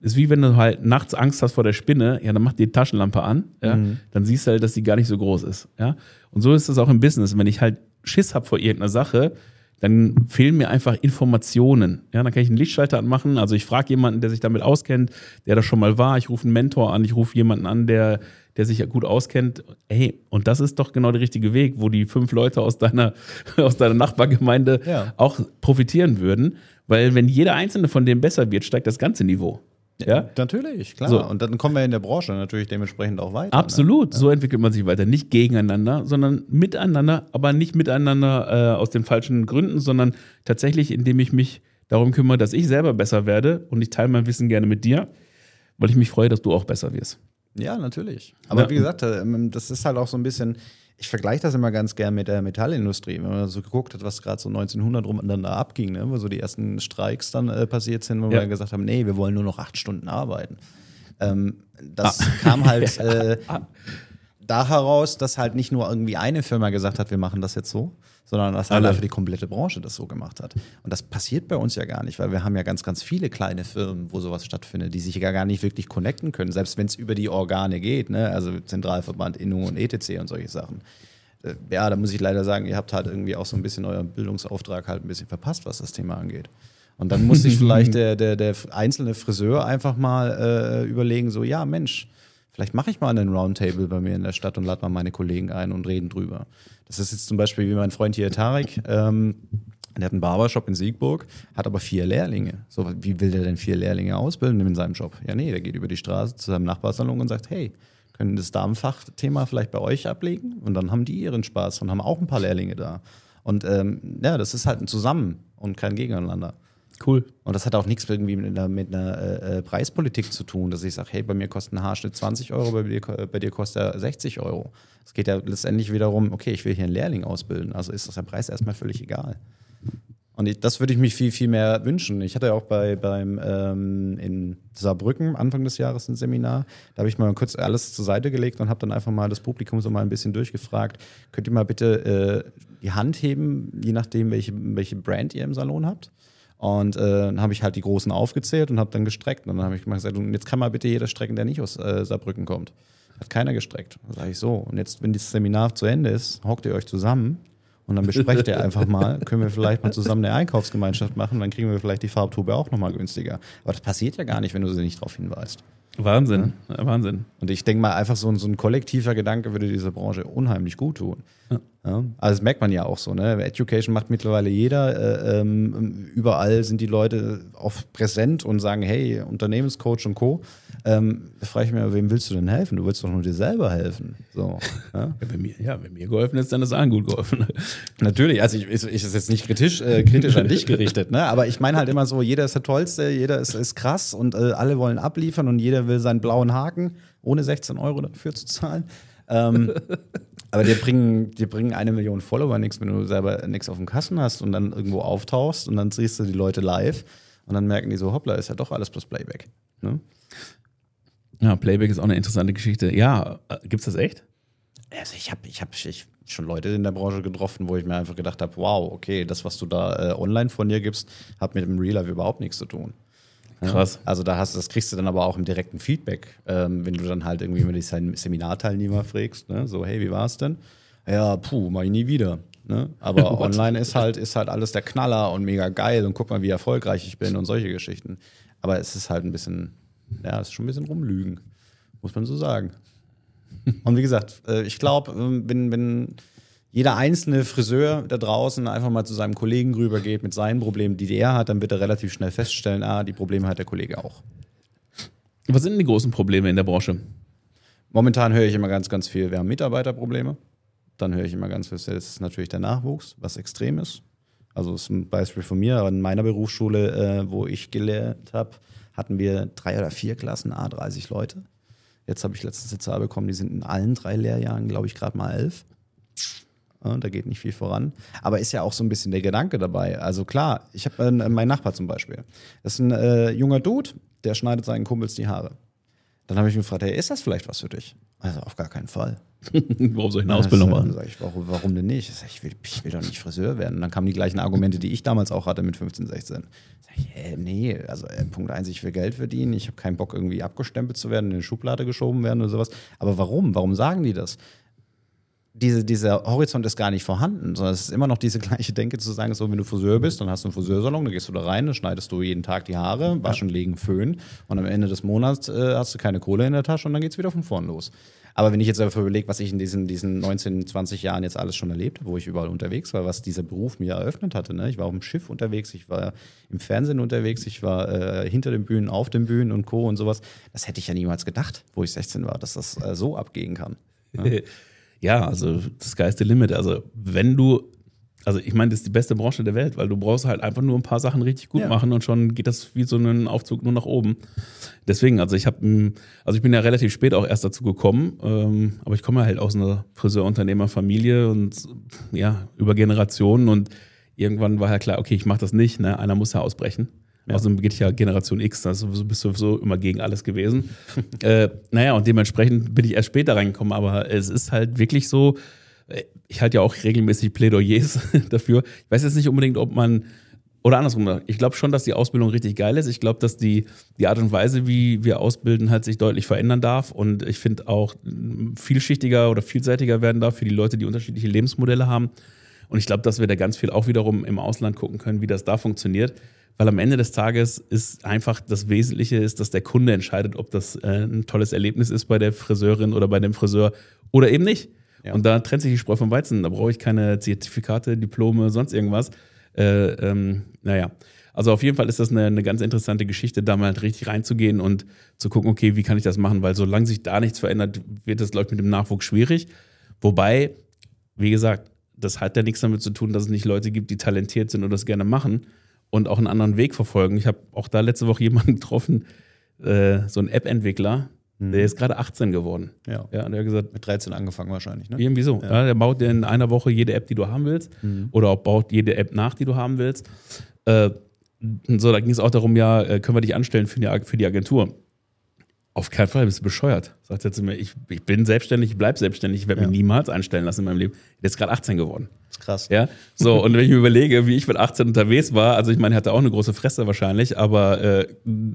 ist wie wenn du halt nachts Angst hast vor der Spinne, ja, dann mach die Taschenlampe an, ja, mhm. dann siehst du halt, dass die gar nicht so groß ist, ja. Und so ist es auch im Business. Wenn ich halt Schiss habe vor irgendeiner Sache, dann fehlen mir einfach Informationen. Ja, dann kann ich einen Lichtschalter anmachen. Also ich frage jemanden, der sich damit auskennt, der da schon mal war. Ich rufe einen Mentor an, ich rufe jemanden an, der der sich ja gut auskennt, hey, und das ist doch genau der richtige Weg, wo die fünf Leute aus deiner, aus deiner Nachbargemeinde ja. auch profitieren würden. Weil wenn jeder einzelne von denen besser wird, steigt das ganze Niveau. Ja, natürlich, klar. So. Und dann kommen wir in der Branche natürlich dementsprechend auch weiter. Ne? Absolut, ne? so entwickelt man sich weiter. Nicht gegeneinander, sondern miteinander, aber nicht miteinander äh, aus den falschen Gründen, sondern tatsächlich, indem ich mich darum kümmere, dass ich selber besser werde und ich teile mein Wissen gerne mit dir, weil ich mich freue, dass du auch besser wirst. Ja, natürlich. Aber ja. wie gesagt, ähm, das ist halt auch so ein bisschen, ich vergleiche das immer ganz gern mit der Metallindustrie. Wenn man so geguckt hat, was gerade so 1900 rum dann da abging, ne? wo so die ersten Streiks dann äh, passiert sind, wo ja. wir gesagt haben, nee, wir wollen nur noch acht Stunden arbeiten. Ähm, das ah. kam halt äh, da heraus, dass halt nicht nur irgendwie eine Firma gesagt hat, wir machen das jetzt so, sondern dass halt einfach die komplette Branche das so gemacht hat. Und das passiert bei uns ja gar nicht, weil wir haben ja ganz, ganz viele kleine Firmen, wo sowas stattfindet, die sich ja gar nicht wirklich connecten können, selbst wenn es über die Organe geht, ne? also Zentralverband, Innung und ETC und solche Sachen. Äh, ja, da muss ich leider sagen, ihr habt halt irgendwie auch so ein bisschen euren Bildungsauftrag halt ein bisschen verpasst, was das Thema angeht. Und dann muss sich vielleicht der, der, der einzelne Friseur einfach mal äh, überlegen, so, ja, Mensch, Vielleicht mache ich mal einen Roundtable bei mir in der Stadt und lade mal meine Kollegen ein und reden drüber. Das ist jetzt zum Beispiel wie mein Freund hier, Tarek. Ähm, der hat einen Barbershop in Siegburg, hat aber vier Lehrlinge. So, wie will der denn vier Lehrlinge ausbilden in seinem Job? Ja, nee, der geht über die Straße zu seinem Nachbarsalon und sagt, hey, können das Damenfachthema vielleicht bei euch ablegen? Und dann haben die ihren Spaß und haben auch ein paar Lehrlinge da. Und ähm, ja, das ist halt ein Zusammen und kein Gegeneinander. Cool. Und das hat auch nichts irgendwie mit einer, mit einer äh, äh Preispolitik zu tun, dass ich sage, hey, bei mir kostet ein Haarschnitt 20 Euro, bei dir, bei dir kostet er 60 Euro. Es geht ja letztendlich wiederum, okay, ich will hier einen Lehrling ausbilden, also ist das der Preis erstmal völlig egal. Und ich, das würde ich mich viel, viel mehr wünschen. Ich hatte ja auch bei, beim ähm, in Saarbrücken Anfang des Jahres ein Seminar. Da habe ich mal kurz alles zur Seite gelegt und habe dann einfach mal das Publikum so mal ein bisschen durchgefragt. Könnt ihr mal bitte äh, die Hand heben, je nachdem, welche, welche Brand ihr im Salon habt? Und äh, dann habe ich halt die Großen aufgezählt und habe dann gestreckt. Und dann habe ich mal gesagt, jetzt kann mal bitte jeder strecken, der nicht aus äh, Saarbrücken kommt. Hat keiner gestreckt. Dann sage ich so. Und jetzt, wenn das Seminar zu Ende ist, hockt ihr euch zusammen und dann besprecht ihr einfach mal, können wir vielleicht mal zusammen eine Einkaufsgemeinschaft machen, dann kriegen wir vielleicht die Farbtube auch nochmal günstiger. Aber das passiert ja gar nicht, wenn du sie nicht darauf hinweist. Wahnsinn, ja. Wahnsinn. Und ich denke mal, einfach so ein, so ein kollektiver Gedanke würde dieser Branche unheimlich gut tun. Ja. Ja. Also das merkt man ja auch so. Ne? Education macht mittlerweile jeder. Äh, ähm, überall sind die Leute oft präsent und sagen, hey, Unternehmenscoach und Co. Ähm, da frage ich mich, wem willst du denn helfen? Du willst doch nur dir selber helfen. So, ja? ja, wenn, mir, ja wenn mir geholfen ist, dann ist allen gut geholfen. Natürlich, also ich, ich, ich ist jetzt nicht kritisch, äh, kritisch an dich gerichtet, ne? aber ich meine halt immer so, jeder ist der Tollste, jeder ist, ist krass und äh, alle wollen abliefern und jeder will seinen blauen Haken, ohne 16 Euro dafür zu zahlen. Ähm, aber dir bringen, dir bringen eine Million Follower nichts, wenn du selber nichts auf dem Kassen hast und dann irgendwo auftauchst und dann siehst du die Leute live und dann merken die so, hoppla, ist ja doch alles plus Playback. Ne? Ja, Playback ist auch eine interessante Geschichte. Ja, äh, gibt's das echt? Also ich habe ich hab, ich schon Leute in der Branche getroffen, wo ich mir einfach gedacht habe, wow, okay, das, was du da äh, online von dir gibst, hat mit dem Real Life überhaupt nichts zu tun. Krass. Also da hast, das kriegst du dann aber auch im direkten Feedback, ähm, wenn du dann halt irgendwie mit die Seminarteilnehmer fragst, ne? so hey, wie war es denn? Ja, puh, mach ich nie wieder. Ne? Aber online ist halt, ist halt alles der Knaller und mega geil und guck mal, wie erfolgreich ich bin und solche Geschichten. Aber es ist halt ein bisschen, ja, es ist schon ein bisschen rumlügen, muss man so sagen. Und wie gesagt, äh, ich glaube, ähm, wenn, wenn jeder einzelne Friseur da draußen einfach mal zu seinem Kollegen rübergeht mit seinen Problemen, die er hat, dann wird er relativ schnell feststellen, ah, die Probleme hat der Kollege auch. Was sind denn die großen Probleme in der Branche? Momentan höre ich immer ganz, ganz viel, wir haben Mitarbeiterprobleme. Dann höre ich immer ganz viel, das ist natürlich der Nachwuchs, was extrem ist. Also das ist ein Beispiel von mir, in meiner Berufsschule, äh, wo ich gelehrt habe, hatten wir drei oder vier Klassen, A, 30 Leute. Jetzt habe ich letztens eine Zahl bekommen, die sind in allen drei Lehrjahren, glaube ich, gerade mal elf. Ja, da geht nicht viel voran. Aber ist ja auch so ein bisschen der Gedanke dabei. Also klar, ich habe äh, meinen Nachbar zum Beispiel. Das ist ein äh, junger Dude, der schneidet seinen Kumpels die Haare. Dann habe ich mich gefragt, hey, ist das vielleicht was für dich? Also auf gar keinen Fall. warum soll ich eine Ausbildung machen? Sag ich, warum, warum denn nicht? Ich, sag, ich, will, ich will doch nicht Friseur werden. Und dann kamen die gleichen Argumente, die ich damals auch hatte mit 15, 16. Sag ich, hey, nee, also äh, Punkt eins, ich will Geld verdienen, ich habe keinen Bock irgendwie abgestempelt zu werden, in eine Schublade geschoben werden oder sowas. Aber warum? Warum sagen die das? Diese, dieser Horizont ist gar nicht vorhanden, sondern es ist immer noch diese gleiche Denke zu sagen, so wenn du Friseur bist, dann hast du einen Friseursalon, dann gehst du da rein, dann schneidest du jeden Tag die Haare, waschen, legen, föhnen und am Ende des Monats äh, hast du keine Kohle in der Tasche und dann geht es wieder von vorn los. Aber wenn ich jetzt dafür überlege, was ich in diesen, diesen 19, 20 Jahren jetzt alles schon erlebt habe, wo ich überall unterwegs war, was dieser Beruf mir eröffnet hatte. Ne? Ich war auf dem Schiff unterwegs, ich war im Fernsehen unterwegs, ich war äh, hinter den Bühnen, auf den Bühnen und Co. und sowas. Das hätte ich ja niemals gedacht, wo ich 16 war, dass das äh, so abgehen kann. Ne? ja, also das geilste Limit. Also wenn du, also ich meine, das ist die beste Branche der Welt, weil du brauchst halt einfach nur ein paar Sachen richtig gut ja. machen und schon geht das wie so ein Aufzug nur nach oben. Deswegen, also ich habe, also ich bin ja relativ spät auch erst dazu gekommen, ähm, aber ich komme halt aus einer Friseurunternehmerfamilie und ja, über Generationen und irgendwann war ja klar, okay, ich mache das nicht, ne? einer muss ja ausbrechen. Ja. Außerdem geht ja Generation X, also bist du sowieso immer gegen alles gewesen. äh, naja, und dementsprechend bin ich erst später reingekommen, aber es ist halt wirklich so, äh, ich halte ja auch regelmäßig Plädoyers dafür. Ich weiß jetzt nicht unbedingt, ob man, oder andersrum, ich glaube schon, dass die Ausbildung richtig geil ist. Ich glaube, dass die, die Art und Weise, wie wir ausbilden, halt sich deutlich verändern darf. Und ich finde auch vielschichtiger oder vielseitiger werden darf für die Leute, die unterschiedliche Lebensmodelle haben. Und ich glaube, dass wir da ganz viel auch wiederum im Ausland gucken können, wie das da funktioniert weil am Ende des Tages ist einfach das Wesentliche ist, dass der Kunde entscheidet, ob das äh, ein tolles Erlebnis ist bei der Friseurin oder bei dem Friseur oder eben nicht. Ja. Und da trennt sich die Spreu vom Weizen. Da brauche ich keine Zertifikate, Diplome, sonst irgendwas. Äh, ähm, naja, also auf jeden Fall ist das eine, eine, ganz interessante Geschichte, da mal richtig reinzugehen und zu gucken, okay, wie kann ich das machen? Weil solange sich da nichts verändert, wird das, glaube ich, mit dem Nachwuchs schwierig. Wobei, wie gesagt, das hat ja nichts damit zu tun, dass es nicht Leute gibt, die talentiert sind und das gerne machen, und auch einen anderen Weg verfolgen. Ich habe auch da letzte Woche jemanden getroffen, äh, so ein App-Entwickler, mhm. der ist gerade 18 geworden. Ja. ja. Und der hat gesagt, mit 13 angefangen wahrscheinlich, ne? Irgendwie so. Ja. ja der baut dir in einer Woche jede App, die du haben willst, mhm. oder auch baut jede App nach, die du haben willst. Äh, so, da ging es auch darum, ja, äh, können wir dich anstellen für die, für die Agentur. Auf keinen Fall, bist du bescheuert. Sagt er zu mir, ich, ich bin selbstständig, ich bleib selbstständig, ich werde Ja. mich niemals einstellen lassen in meinem Leben. Der ist gerade 18 geworden. Das ist krass. Ja, so, und wenn ich mir überlege, wie ich mit 18 unterwegs war, also ich meine, er hatte auch eine große Fresse wahrscheinlich, aber äh,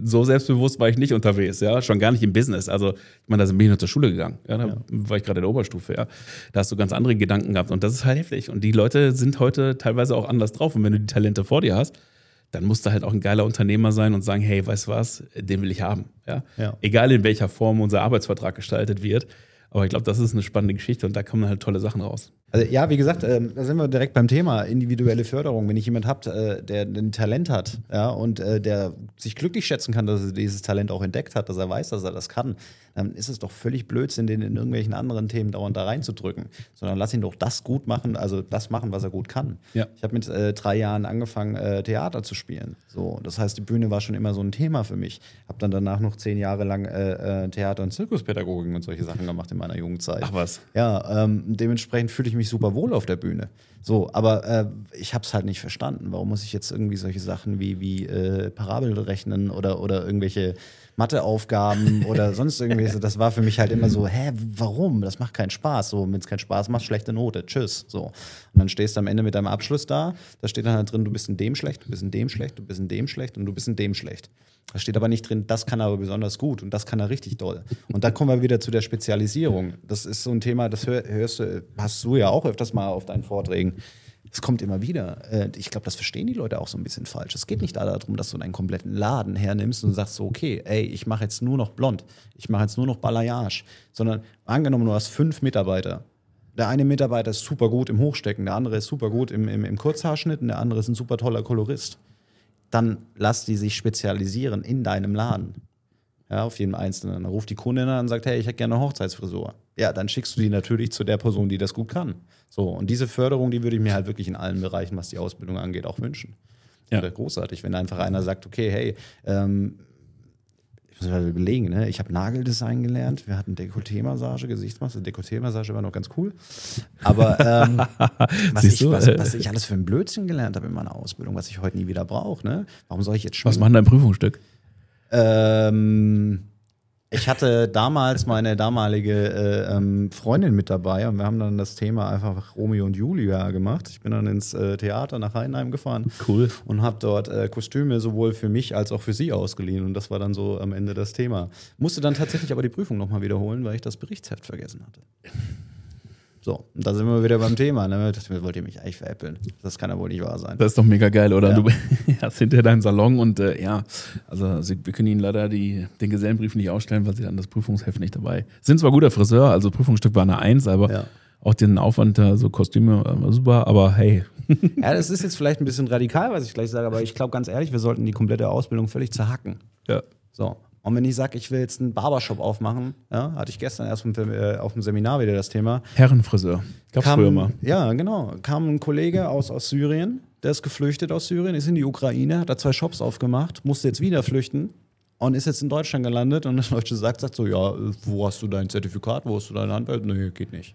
so selbstbewusst war ich nicht unterwegs, ja, schon gar nicht im Business. Also, ich meine, da bin ich noch zur Schule gegangen, ja, da war ich gerade in der Oberstufe, ja. Da hast du ganz andere Gedanken gehabt und das ist halt heftig. Und die Leute sind heute teilweise auch anders drauf. Und wenn du die Talente vor dir hast, dann musst du halt auch ein geiler Unternehmer sein und sagen, hey, weißt du was, den will ich haben. Ja? Ja. Egal in welcher Form unser Arbeitsvertrag gestaltet wird. Aber ich glaube, das ist eine spannende Geschichte und da kommen halt tolle Sachen raus. Also, ja, wie gesagt, ähm, da sind wir direkt beim Thema individuelle Förderung. Wenn ich jemand habt, äh, der ein Talent hat, ja, und äh, der sich glücklich schätzen kann, dass er dieses Talent auch entdeckt hat, dass er weiß, dass er das kann, dann ist es doch völlig Blödsinn, den in irgendwelchen anderen Themen dauernd da reinzudrücken. Sondern lass ihn doch das gut machen, also das machen, was er gut kann. Ja. Ich habe mit äh, drei Jahren angefangen, äh, Theater zu spielen. So, das heißt, die Bühne war schon immer so ein Thema für mich. Habe dann danach noch zehn Jahre lang äh, äh, Theater- und Zirkuspädagogik und solche Sachen gemacht in meiner Jugendzeit. Ach was. Ja, ähm, dementsprechend fühle ich mich super wohl auf der Bühne. So, aber äh, ich habe es halt nicht verstanden. Warum muss ich jetzt irgendwie solche Sachen wie, wie äh, Parabel rechnen oder, oder irgendwelche Matheaufgaben oder sonst irgendwie? so? Das war für mich halt immer so, hä, warum? Das macht keinen Spaß. So, wenn es keinen Spaß macht, schlechte Note. Tschüss. So. Und dann stehst du am Ende mit deinem Abschluss da, da steht dann halt drin, du bist in dem schlecht, du bist in dem schlecht, du bist in dem schlecht und du bist in dem schlecht. Da steht aber nicht drin, das kann er aber besonders gut und das kann er richtig doll. Und da kommen wir wieder zu der Spezialisierung. Das ist so ein Thema, das hör, hörst du, hast du ja auch öfters mal auf deinen Vorträgen. Es kommt immer wieder. Äh, Ich glaube, das verstehen die Leute auch so ein bisschen falsch. Es geht nicht da darum, dass du deinen kompletten Laden hernimmst und sagst so, okay, ey, ich mache jetzt nur noch blond, ich mache jetzt nur noch Balayage, sondern angenommen, du hast fünf Mitarbeiter. Der eine Mitarbeiter ist super gut im Hochstecken, der andere ist super gut im, im, im Kurzhaarschnitt und der andere ist ein super toller Kolorist. Dann lass die sich spezialisieren in deinem Laden. Ja, auf jeden Einzelnen. Dann ruft die Kundin an und sagt, hey, ich hätte gerne eine Hochzeitsfrisur. Ja, dann schickst du die natürlich zu der Person, die das gut kann. So, und diese Förderung, die würde ich mir halt wirklich in allen Bereichen, was die Ausbildung angeht, auch wünschen. Ja. Wäre großartig, wenn einfach einer sagt, okay, hey, ähm, ich muss mal überlegen, ne? ich habe Nageldesign gelernt, wir hatten Dekolleté-Massage, Gesichtsmaske, Dekolleté-Massage war noch ganz cool. Aber ähm, was, ich, was, was ich alles für ein Blödsinn gelernt habe in meiner Ausbildung, was ich heute nie wieder brauche, ne? warum soll ich jetzt Was schwimmen? macht dein Prüfungsstück? Ähm, ich hatte damals meine damalige äh, ähm, Freundin mit dabei und wir haben dann das Thema einfach Romeo und Julia gemacht. Ich bin dann ins äh, Theater nach Heidenheim gefahren Cool. und habe dort äh, Kostüme sowohl für mich als auch für sie ausgeliehen und das war dann so am Ende das Thema. Musste dann tatsächlich aber die Prüfung nochmal wiederholen, weil ich das Berichtsheft vergessen hatte. So, und da sind wir wieder beim Thema. Ne? Mir, Wollt ihr mich eigentlich veräppeln? Das kann ja wohl nicht wahr sein. Das ist doch mega geil, oder? Ja. Du hast hinter deinen Salon und äh, ja, also wir können Ihnen leider die, den Gesellenbrief nicht ausstellen, weil Sie dann das Prüfungsheft nicht dabei. Sind zwar guter Friseur, also Prüfungsstück war eine Eins, aber Ja. auch den Aufwand da, so Kostüme äh, super, aber hey, Ja, das ist jetzt vielleicht ein bisschen radikal, was ich gleich sage, aber ich glaube ganz ehrlich, wir sollten die komplette Ausbildung völlig zerhacken. ja. So. Und wenn ich sage, ich will jetzt einen Barbershop aufmachen, ja, hatte ich gestern erst auf dem, äh, Seminar wieder das Thema. Herrenfriseur. Gab's früher mal. Ja, genau. Kam ein Kollege aus, aus Syrien, der ist geflüchtet aus Syrien, ist in die Ukraine, hat da zwei Shops aufgemacht, musste jetzt wieder flüchten und ist jetzt in Deutschland gelandet und der Deutsche sagt, sagt so, ja, äh, wo hast du dein Zertifikat, wo hast du deinen Anwalt? Nee, geht nicht.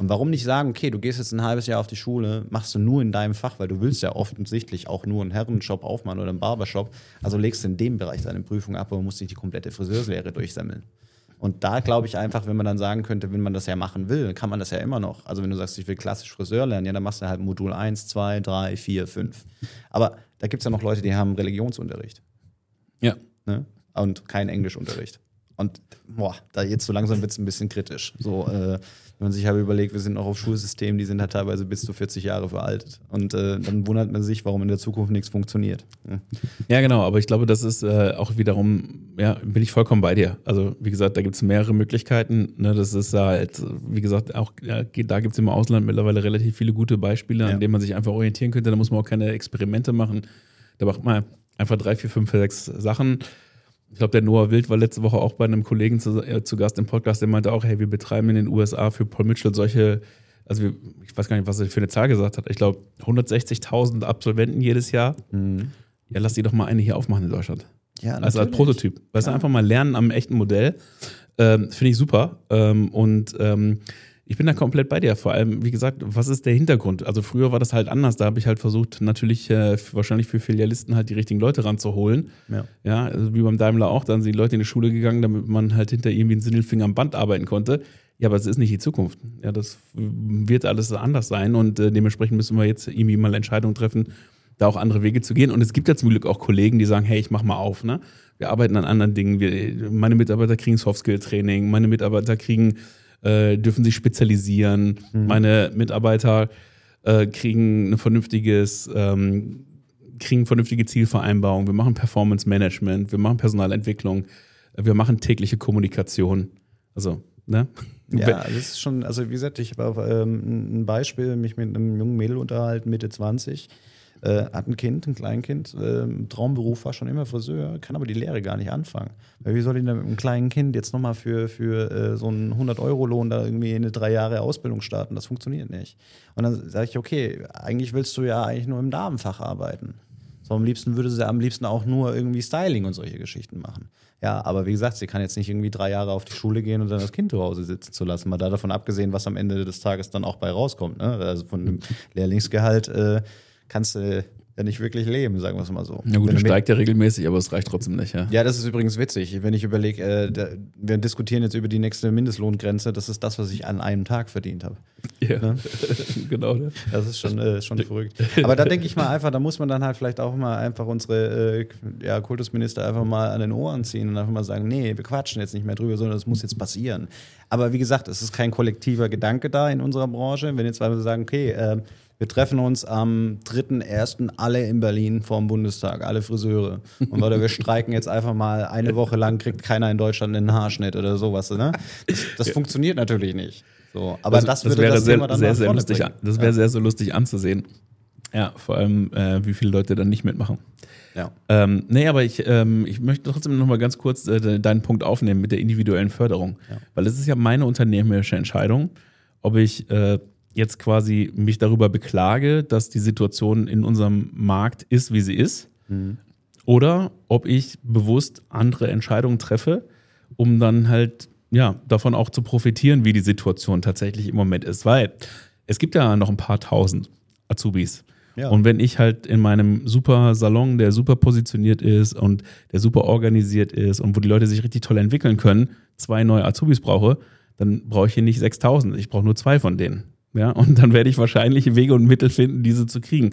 Und warum nicht sagen, okay, du gehst jetzt ein halbes Jahr auf die Schule, machst du nur in deinem Fach, weil du willst ja offensichtlich auch nur einen Herrenshop aufmachen oder einen Barbershop. Also legst du in dem Bereich deine Prüfung ab, aber musst nicht die komplette Friseurslehre durchsammeln. Und da glaube ich einfach, wenn man dann sagen könnte, wenn man das ja machen will, kann man das ja immer noch. Also wenn du sagst, ich will klassisch Friseur lernen, ja, dann machst du halt Modul 1, 2, 3, 4, 5. Aber da gibt es ja noch Leute, die haben Religionsunterricht Ja. ne? und kein Englischunterricht. Und boah, da jetzt so langsam wird es ein bisschen kritisch. So, äh, wenn man sich halt überlegt, wir sind noch auf Schulsystemen, die sind halt teilweise bis zu 40 Jahre veraltet. Und äh, dann wundert man sich, warum in der Zukunft nichts funktioniert. Hm. Ja, genau, aber ich glaube, das ist äh, auch wiederum, ja, bin ich vollkommen bei dir. Also, wie gesagt, da gibt es mehrere Möglichkeiten. Ne? Das ist halt, wie gesagt, auch ja, da gibt es im Ausland mittlerweile relativ viele gute Beispiele, Ja. an denen man sich einfach orientieren könnte. Da muss man auch keine Experimente machen. Da macht man einfach drei, vier, fünf, sechs Sachen. Ich glaube, der Noah Wild war letzte Woche auch bei einem Kollegen zu, äh, zu Gast im Podcast, der meinte auch, hey, wir betreiben in den USA für Paul Mitchell solche, also wir, ich weiß gar nicht, was er für eine Zahl gesagt hat. Ich glaube, 160.000 Absolventen jedes Jahr. Ja, lass die doch mal eine hier aufmachen in Deutschland. Ja, Also als natürlich. Prototyp. Weißt du, einfach mal lernen am echten Modell. Ähm, Finde ich super. Ähm, und ähm, Ich bin da komplett bei dir. Vor allem, wie gesagt, was ist der Hintergrund? Also früher war das halt anders. Da habe ich halt versucht, natürlich äh, wahrscheinlich für Filialisten halt die richtigen Leute ranzuholen. Ja. Ja, also wie beim Daimler auch. Dann sind die Leute in die Schule gegangen, damit man halt hinter irgendwie einen Sinnelfinger am Band arbeiten konnte. Ja, aber es ist nicht die Zukunft. Ja, das wird alles anders sein und äh, dementsprechend müssen wir jetzt irgendwie mal Entscheidungen treffen, da auch andere Wege zu gehen. Und es gibt ja zum Glück auch Kollegen, die sagen, hey, ich mach mal auf. Ne? Wir arbeiten an anderen Dingen. Wir, meine Mitarbeiter kriegen Softskill-Training, meine Mitarbeiter kriegen, äh, dürfen sich spezialisieren, meine Mitarbeiter äh, kriegen ein vernünftiges, ähm, kriegen vernünftige Zielvereinbarungen. Wir machen Performance-Management, wir machen Personalentwicklung, äh, wir machen tägliche Kommunikation. Also, ne? Ja, das ist schon, also wie gesagt, ich habe ähm, ein Beispiel, mich mit einem jungen Mädel unterhalten, Mitte 20, äh, hat ein Kind, ein Kleinkind, äh, Traumberuf war schon immer Friseur, kann aber die Lehre gar nicht anfangen. Weil wie soll ich denn mit einem kleinen Kind jetzt nochmal für, für äh, so einen 100-Euro-Lohn da irgendwie eine drei Jahre Ausbildung starten? Das funktioniert nicht. Und dann sage ich, okay, eigentlich willst du ja eigentlich nur im Damenfach arbeiten. So, am liebsten würde sie am liebsten auch nur irgendwie Styling und solche Geschichten machen. Ja, aber wie gesagt, sie kann jetzt nicht irgendwie drei Jahre auf die Schule gehen und dann das Kind zu Hause sitzen zu lassen. Mal da davon abgesehen, was am Ende des Tages dann auch bei rauskommt. Ne? Also von dem Lehrlingsgehalt äh, kannst du ja nicht wirklich leben, sagen wir es mal so. Ja gut, Wenn du steigt ja regelmäßig, aber es reicht trotzdem nicht, ja. ja, das ist übrigens witzig. Wenn ich überlege, äh, wir diskutieren jetzt über die nächste Mindestlohngrenze, das ist das, was ich an einem Tag verdient habe. Ja, Ne? genau. Ne? Das ist schon, äh, schon verrückt. Aber da denke ich mal einfach, da muss man dann halt vielleicht auch mal einfach unsere äh, ja, Kultusminister einfach mal an den Ohren ziehen und einfach mal sagen, nee, wir quatschen jetzt nicht mehr drüber, sondern das muss jetzt passieren. Aber wie gesagt, es ist kein kollektiver Gedanke da in unserer Branche. Wenn jetzt einfach sagen, okay, äh, wir treffen uns am 3.1. alle in Berlin vorm Bundestag, alle Friseure. Und oder wir streiken jetzt einfach mal eine Woche lang, kriegt keiner in Deutschland einen Haarschnitt oder sowas. Ne? Das, das funktioniert natürlich nicht. So, aber das, würde wäre das sehr, Thema dann sehr, sehr lustig. bringen. Das wäre sehr, sehr lustig anzusehen. Ja, vor allem, äh, wie viele Leute dann nicht mitmachen. Ja. Ähm, nee, aber ich, ähm, ich möchte trotzdem noch mal ganz kurz äh, de- deinen Punkt aufnehmen mit der individuellen Förderung. Ja. Weil es ist ja meine unternehmerische Entscheidung, ob ich äh, jetzt quasi mich darüber beklage, dass die Situation in unserem Markt ist, wie sie ist, oder ob ich bewusst andere Entscheidungen treffe, um dann halt ja davon auch zu profitieren, wie die Situation tatsächlich im Moment ist. Weil es gibt ja noch ein paar tausend Azubis. Ja. Und wenn ich halt in meinem super Salon, der super positioniert ist und der super organisiert ist und wo die Leute sich richtig toll entwickeln können, zwei neue Azubis brauche, dann brauche ich hier nicht 6000. Ich brauche nur zwei von denen. Ja, und dann werde ich wahrscheinlich Wege und Mittel finden, diese zu kriegen.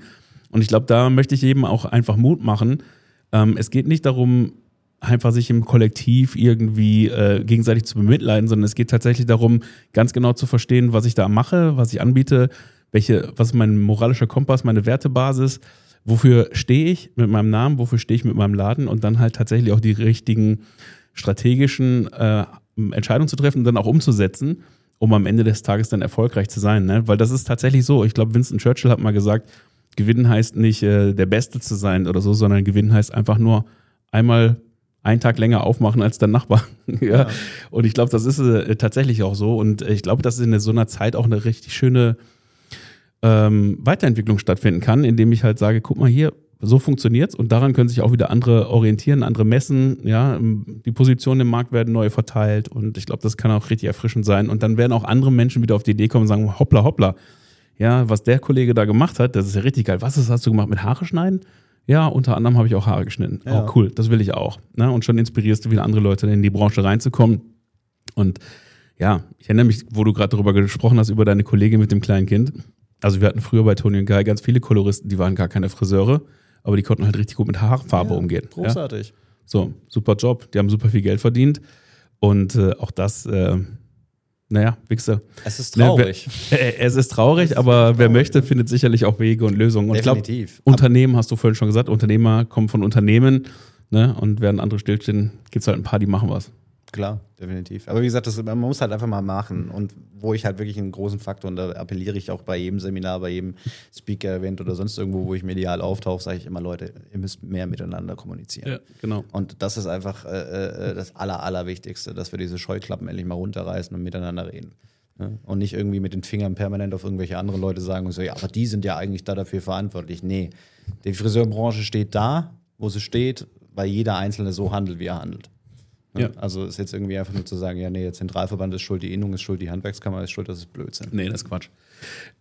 Und ich glaube, da möchte ich eben auch einfach Mut machen. Ähm, es geht nicht darum, einfach sich im Kollektiv irgendwie äh, gegenseitig zu bemitleiden, sondern es geht tatsächlich darum, ganz genau zu verstehen, was ich da mache, was ich anbiete, welche, was ist mein moralischer Kompass, meine Wertebasis, wofür stehe ich mit meinem Namen, wofür stehe ich mit meinem Laden und dann halt tatsächlich auch die richtigen strategischen äh, Entscheidungen zu treffen und dann auch umzusetzen, um am Ende des Tages dann erfolgreich zu sein. Ne? Weil das ist tatsächlich so. Ich glaube, Winston Churchill hat mal gesagt, gewinnen heißt nicht äh, der Beste zu sein oder so, sondern gewinnen heißt einfach nur einmal einen Tag länger aufmachen als dein Nachbar. ja. Ja. Und ich glaube, das ist äh, tatsächlich auch so. Und äh, ich glaube, dass in so einer Zeit auch eine richtig schöne ähm, Weiterentwicklung stattfinden kann, indem ich halt sage, guck mal hier, so funktioniert's und daran können sich auch wieder andere orientieren, andere messen, ja, die Positionen im Markt werden neu verteilt und ich glaube, das kann auch richtig erfrischend sein und dann werden auch andere Menschen wieder auf die Idee kommen und sagen, hoppla, hoppla, ja, was der Kollege da gemacht hat, das ist ja richtig geil. Was ist, hast du gemacht mit Haare schneiden? Ja, unter anderem habe ich auch Haare geschnitten. Ja. Oh, cool, das will ich auch. Ne? Und schon inspirierst du wieder andere Leute in die Branche reinzukommen. Und ja, ich erinnere mich, wo du gerade darüber gesprochen hast, über deine Kollegin mit dem kleinen Kind. Also wir hatten früher bei Tony und Guy ganz viele Koloristen, die waren gar keine Friseure, aber die konnten halt richtig gut mit Haarfarbe Ja, umgehen. Ja? Großartig. So, super Job, die haben super viel Geld verdient. Und äh, auch das, äh, naja, Wichse. Es ist traurig. Äh, Es ist traurig, aber wer möchte, findet sicherlich auch Wege und Lösungen. Und ich glaube, Definitiv. Unternehmen, hast du vorhin schon gesagt, Unternehmer kommen von Unternehmen ne, und während andere stillstehen, gibt es halt ein paar, die machen was. Klar, definitiv. Aber wie gesagt, das, man muss halt einfach mal machen. Und wo ich halt wirklich einen großen Faktor, und da appelliere ich auch bei jedem Seminar, bei jedem Speaker-Event oder sonst irgendwo, wo ich medial auftauche, sage ich immer, Leute, ihr müsst mehr miteinander kommunizieren. genau. Und das ist einfach äh, äh, das Aller, Allerwichtigste, dass wir diese Scheuklappen endlich mal runterreißen und miteinander reden. Ne? Und nicht irgendwie mit den Fingern permanent auf irgendwelche anderen Leute sagen und so, ja, aber die sind ja eigentlich da dafür verantwortlich. Nee, die Friseurbranche steht da, wo sie steht, weil jeder Einzelne so handelt, wie er handelt. Ne? Ja. Also ist jetzt irgendwie einfach nur zu sagen, ja, nee, der Zentralverband ist schuld, die Innung ist schuld, die Handwerkskammer ist schuld, das ist Blödsinn. Nee, das ist Quatsch.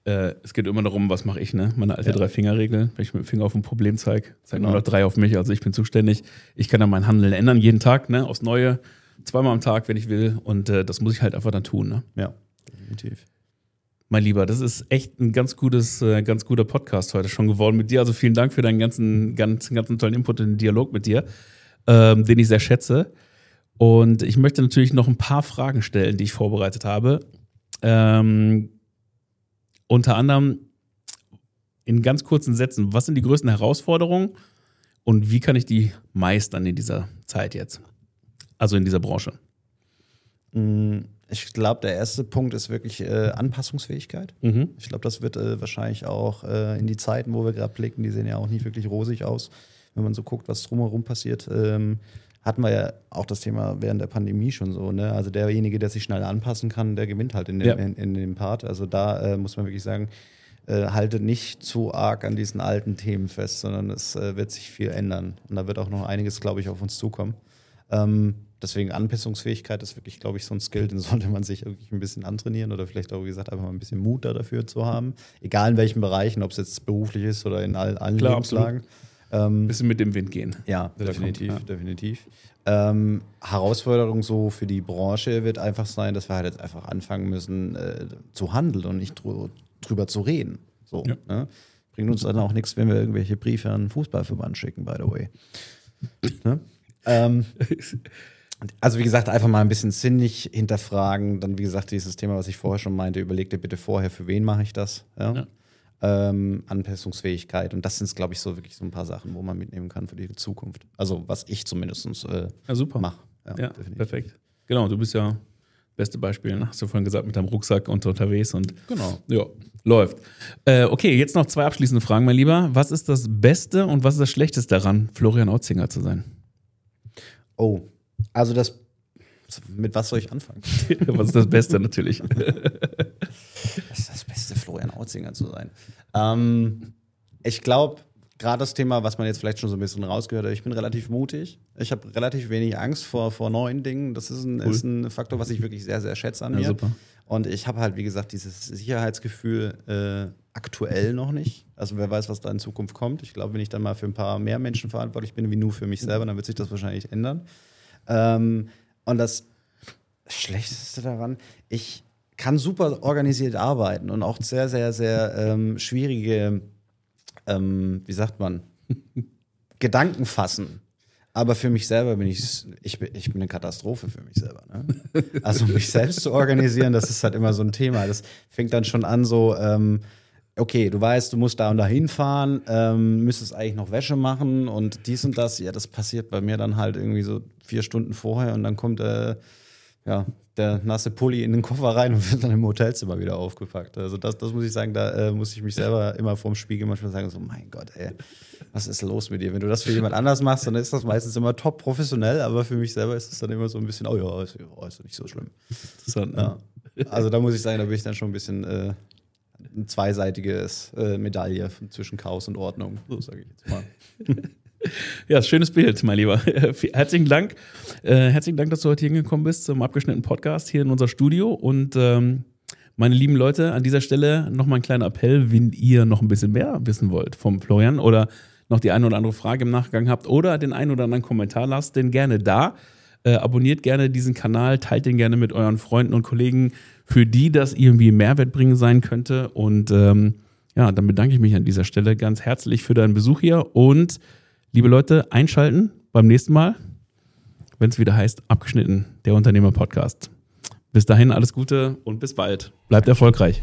Äh, es geht immer darum, was mache ich, ne? Meine alte Ja. Drei-Finger-Regel. Wenn ich mit dem Finger auf ein Problem zeige, zeigt Genau. nur noch drei auf mich. Also ich bin zuständig. Ich kann dann mein Handeln ändern, jeden Tag, ne? Aufs Neue. Zweimal am Tag, wenn ich will. Und äh, das muss ich halt einfach dann tun, ne? Ja, definitiv. Mein Lieber, das ist echt ein ganz gutes, äh, ganz guter Podcast heute schon geworden mit dir. Also vielen Dank für deinen ganzen, ganzen, ganzen tollen Input in den Dialog mit dir, ähm, den ich sehr schätze. Und ich möchte natürlich noch ein paar Fragen stellen, die ich vorbereitet habe. Ähm, unter anderem in ganz kurzen Sätzen, was sind die größten Herausforderungen und wie kann ich die meistern in dieser Zeit jetzt? Also in dieser Branche. Mm, Ich glaube, der erste Punkt ist wirklich äh, Anpassungsfähigkeit. Mhm. Ich glaube, das wird äh, wahrscheinlich auch äh, in die Zeiten, wo wir gerade blicken, die sehen ja auch nicht wirklich rosig aus, wenn man so guckt, was drumherum passiert. Ähm, hatten wir ja auch das Thema während der Pandemie schon so. Ne? Also derjenige, der sich schnell anpassen kann, der gewinnt halt in dem, Ja. in, in dem Part. Also da äh, muss man wirklich sagen, äh, halte nicht zu arg an diesen alten Themen fest, sondern es äh, wird sich viel ändern. Und da wird auch noch einiges, glaube ich, auf uns zukommen. Ähm, deswegen Anpassungsfähigkeit ist wirklich, glaube ich, so ein Skill, den sollte man sich wirklich ein bisschen antrainieren oder vielleicht auch, wie gesagt, einfach mal ein bisschen Mut da dafür zu haben. Egal in welchen Bereichen, ob es jetzt beruflich ist oder in all, allen Klar, Lebenslagen. Ein Ähm, bisschen mit dem Wind gehen. ja, definitiv, kommt, ja. definitiv. Ähm, Herausforderung so für die Branche wird einfach sein, dass wir halt jetzt einfach anfangen müssen äh, zu handeln und nicht drü drüber zu reden. So, Ja. ne? Bringt uns dann auch nichts, wenn wir irgendwelche Briefe an den Fußballverband schicken, by the way. ne? ähm, also wie gesagt, einfach mal ein bisschen sinnig hinterfragen. Dann, wie gesagt, dieses Thema, was ich vorher schon meinte, überleg dir bitte vorher, für wen mache ich das. Ja? Ja. Ähm, Anpassungsfähigkeit. Und das sind, glaube ich, so wirklich so ein paar Sachen, wo man mitnehmen kann für die Zukunft. Also was ich zumindest äh, Ja, super. mache. Ja, perfekt. Genau, du bist ja beste Beispiel, ne? hast du vorhin gesagt, mit deinem Rucksack und unterwegs und Genau. ja, läuft. Äh, okay, jetzt noch zwei abschließende Fragen, mein Lieber. Was ist das Beste und was ist das Schlechteste daran, Florian Otzinger zu sein? Oh, also das. Mit was soll ich anfangen? was ist das Beste natürlich? Das ist das beste, Autzinger zu sein. Ähm, ich glaube, gerade das Thema, was man jetzt vielleicht schon so ein bisschen rausgehört hat, ich bin relativ mutig. Ich habe relativ wenig Angst vor, vor neuen Dingen. Das ist ein, Cool. ist ein Faktor, was ich wirklich sehr, sehr schätze an Ja, mir. super. Und ich habe halt, wie gesagt, dieses Sicherheitsgefühl äh, aktuell noch nicht. Also wer weiß, was da in Zukunft kommt. Ich glaube, wenn ich dann mal für ein paar mehr Menschen verantwortlich bin, wie nur für mich selber, dann wird sich das wahrscheinlich ändern. Ähm, und das Schlechteste daran, ich kann super organisiert arbeiten und auch sehr, sehr, sehr ähm, schwierige, ähm, wie sagt man, Gedanken fassen. Aber für mich selber bin ich, ich ich bin eine Katastrophe für mich selber. Ne? Also mich selbst zu organisieren, das ist halt immer so ein Thema. Das fängt dann schon an so, ähm, okay, du weißt, du musst da und da hinfahren, ähm, müsstest eigentlich noch Wäsche machen und dies und das. Ja, das passiert bei mir dann halt irgendwie so vier Stunden vorher und dann kommt äh, ja, der nasse Pulli in den Koffer rein und wird dann im Hotelzimmer wieder aufgepackt. Also das, das muss ich sagen, da äh, muss ich mich selber immer vorm Spiegel manchmal sagen, so mein Gott, ey, was ist los mit dir? Wenn du das für jemand anders machst, dann ist das meistens immer top professionell, aber für mich selber ist es dann immer so ein bisschen, oh ja, ist, oh, ist nicht so schlimm. Interessant, ne? Ja. Also da muss ich sagen, da bin ich dann schon ein bisschen äh, ein zweiseitiges äh, Medaille zwischen Chaos und Ordnung, so sage ich jetzt mal. Ja, schönes Bild, mein Lieber. Herzlichen Dank. Äh, herzlichen Dank, dass du heute hingekommen bist zum abgeschnittenen Podcast hier in unser Studio. Und ähm, meine lieben Leute, an dieser Stelle nochmal ein kleiner Appell, wenn ihr noch ein bisschen mehr wissen wollt vom Florian oder noch die eine oder andere Frage im Nachgang habt oder den einen oder anderen Kommentar lasst, den gerne da. Äh, abonniert gerne diesen Kanal, teilt den gerne mit euren Freunden und Kollegen, für die das irgendwie Mehrwert bringen sein könnte. Und ähm, ja, dann bedanke ich mich an dieser Stelle ganz herzlich für deinen Besuch hier und liebe Leute, einschalten beim nächsten Mal, wenn es wieder heißt, abgeschnitten, der Unternehmer-Podcast. Bis dahin alles Gute und bis bald. Bleibt erfolgreich.